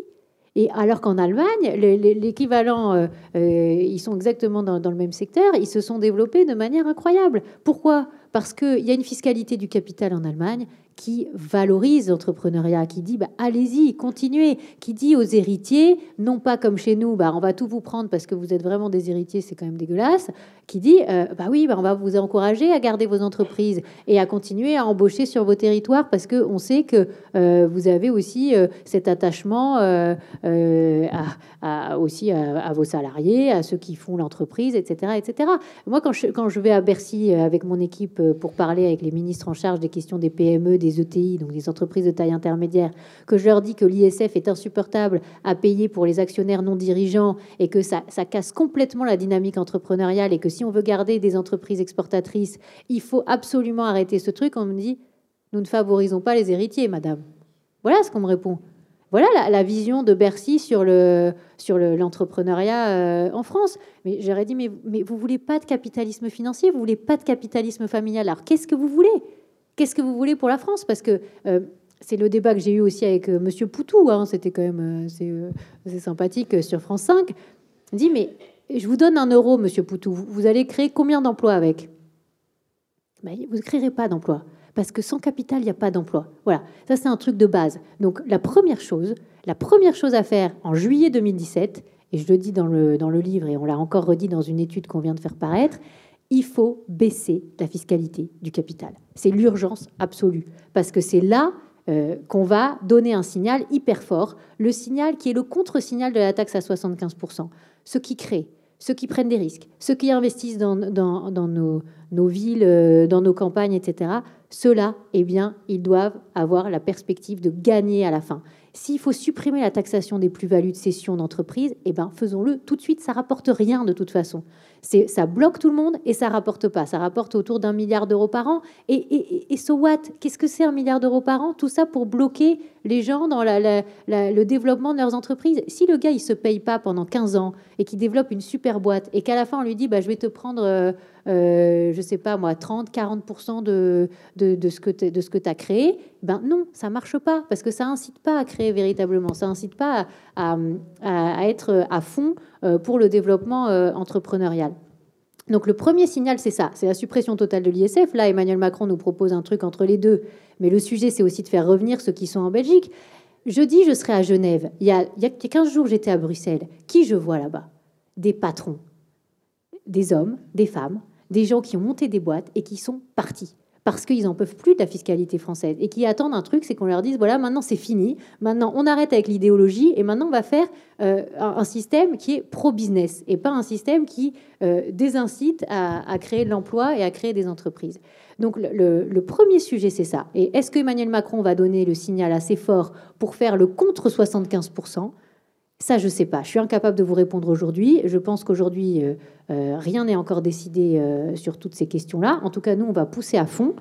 Et alors qu'en Allemagne, l'équivalent, euh, euh, ils sont exactement dans, dans, le même secteur, ils se sont développés de manière incroyable. Pourquoi? Parce qu'il y a une fiscalité du capital en Allemagne qui valorise l'entrepreneuriat, qui dit bah, allez-y, continuez, qui dit aux héritiers, non pas comme chez nous, bah, on va tout vous prendre parce que vous êtes vraiment des héritiers, c'est quand même dégueulasse, qui dit euh, bah oui, bah, on va vous encourager à garder vos entreprises et à continuer à embaucher sur vos territoires parce qu'on sait que euh, vous avez aussi euh, cet attachement à, aussi à, vos salariés, à ceux qui font l'entreprise, etc., etc. Moi, quand je, quand je vais à Bercy avec mon équipe pour parler avec les ministres en charge des questions des PME, des ETI, donc des entreprises de taille intermédiaire, que je leur dis que l'ISF est insupportable à payer pour les actionnaires non dirigeants et que ça, casse complètement la dynamique entrepreneuriale et que si on veut garder des entreprises exportatrices, il faut absolument arrêter ce truc, on me dit, nous ne favorisons pas les héritiers, madame. Voilà ce qu'on me répond. Voilà la, vision de Bercy sur l'entrepreneuriat euh, en France. Mais j'aurais dit mais, mais vous voulez pas de capitalisme financier, vous voulez pas de capitalisme familial? Alors qu'est-ce que vous voulez? Qu'est-ce que vous voulez pour la France? Parce que euh, c'est le débat que j'ai eu aussi avec. Euh, Monsieur Poutou. Hein, C'était quand même c'est sympathique sur France 5. Il dit mais je vous donne un euro, Monsieur Poutou. Vous, allez créer combien d'emplois avec? Ben, Vous ne créerez pas d'emplois parce que sans capital, il n'y a pas d'emploi. Voilà, ça c'est un truc de base. Donc la première chose, la première chose à faire en juillet 2017, et je le dis dans le, dans le livre et on l'a encore redit dans une étude qu'on vient de faire paraître, il faut baisser la fiscalité du capital. C'est l'urgence absolue, parce que c'est là euh, qu'on va donner un signal hyper fort, le signal qui est le contre-signal de la taxe à 75%. Ceux qui créent, ceux qui prennent des risques, ceux qui investissent dans, nos, nos villes, dans nos campagnes, etc., ceux-là, eh bien, ils doivent avoir la perspective de gagner à la fin. S'il faut supprimer la taxation des plus-values de cession d'entreprise, eh ben, faisons-le tout de suite. Ça rapporte rien de toute façon. Ça bloque tout le monde et ça rapporte pas. Ça rapporte autour d'un milliard d'euros par an. Et, et, et so what? Qu'est-ce que c'est un milliard d'euros par an? Tout ça pour bloquer les gens dans le développement de leurs entreprises. Si le gars, il se paye pas pendant 15 ans et qu'il développe une super boîte et qu'à la fin, on lui dit, bah, je vais te prendre... Euh, euh, je sais pas moi, 30, 40% de, de, de, ce que tu as créé, ben non, ça marche pas, parce que ça incite pas à créer véritablement, ça incite pas à, à, être à fond euh, pour le développement euh, entrepreneurial. Donc le premier signal, c'est ça, c'est la suppression totale de l'ISF. Là, Emmanuel Macron nous propose un truc entre les deux, mais le sujet, c'est aussi de faire revenir ceux qui sont en Belgique. Jeudi, je serai à Genève. Il y a, il y a 15 jours, j'étais à Bruxelles. Qui je vois là-bas? Des patrons, des hommes, des femmes, des gens qui ont monté des boîtes et qui sont partis parce qu'ils n'en peuvent plus de la fiscalité française et qui attendent un truc, c'est qu'on leur dise voilà, maintenant c'est fini, maintenant on arrête avec l'idéologie et maintenant on va faire euh, un système qui est pro-business et pas un système qui euh, désincite à, créer de l'emploi et à créer des entreprises. Donc le, le premier sujet, c'est ça. Et est-ce que Emmanuel Macron va donner le signal assez fort pour faire le contre 75 ça, je ne sais pas. Je suis incapable de vous répondre aujourd'hui. Je pense qu'aujourd'hui, euh, euh, rien n'est encore décidé euh, sur toutes ces questions-là. En tout cas, nous, on va pousser à fond.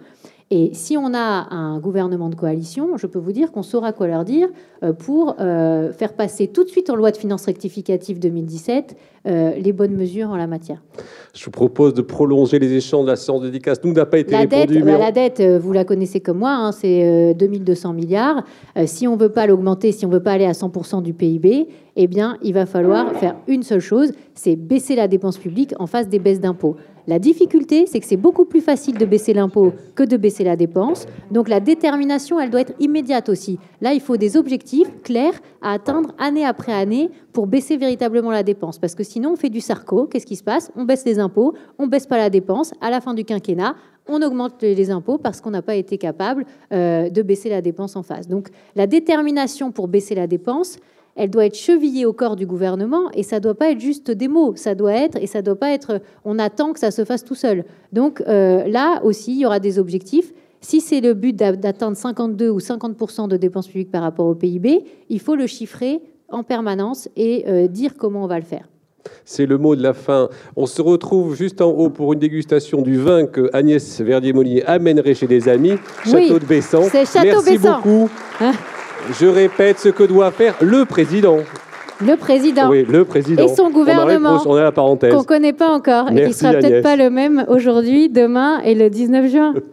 Et si on a un gouvernement de coalition, je peux vous dire qu'on saura quoi leur dire pour euh, faire passer tout de suite en loi de finances rectificative 2017 euh, les bonnes mesures en la matière. Je vous propose de prolonger les échanges de la séance dédicace. Nous, n'a pas été la répondu. Dette, bah, La dette, vous la connaissez comme moi, hein, c'est 2200 milliards. si on ne veut pas l'augmenter, si on ne veut pas aller à 100% du PIB, eh bien, il va falloir faire une seule chose, c'est baisser la dépense publique en face des baisses d'impôts. La difficulté, c'est que c'est beaucoup plus facile de baisser l'impôt que de baisser la dépense. Donc la détermination, elle doit être immédiate aussi. Là, il faut des objectifs clairs à atteindre année après année pour baisser véritablement la dépense. Parce que sinon, on fait du sarco. Qu'est-ce qui se passe? On baisse les impôts, on baisse pas la dépense. À la fin du quinquennat, on augmente les impôts parce qu'on n'a pas été capable euh, de baisser la dépense en face. Donc la détermination pour baisser la dépense, elle doit être chevillée au corps du gouvernement et ça doit pas être juste des mots, ça doit être et ça doit pas être on attend que ça se fasse tout seul. Donc euh, là aussi, il y aura des objectifs. Si c'est le but d'atteindre 52 ou 50 de dépenses publiques par rapport au PIB, il faut le chiffrer en permanence et euh, dire comment on va le faire. C'est le mot de la fin. On se retrouve juste en haut pour une dégustation du vin que Agnès Verdier-Molinier amènerait chez des amis, Château de Bessan. C'est Château Merci beaucoup. Hein je répète ce que doit faire le président. Le président. Oui, le président. Et son gouvernement. On, a la parenthèse. Qu'on ne connaît pas encore. et qui sera peut-être pas le même aujourd'hui, demain et le 19 juin.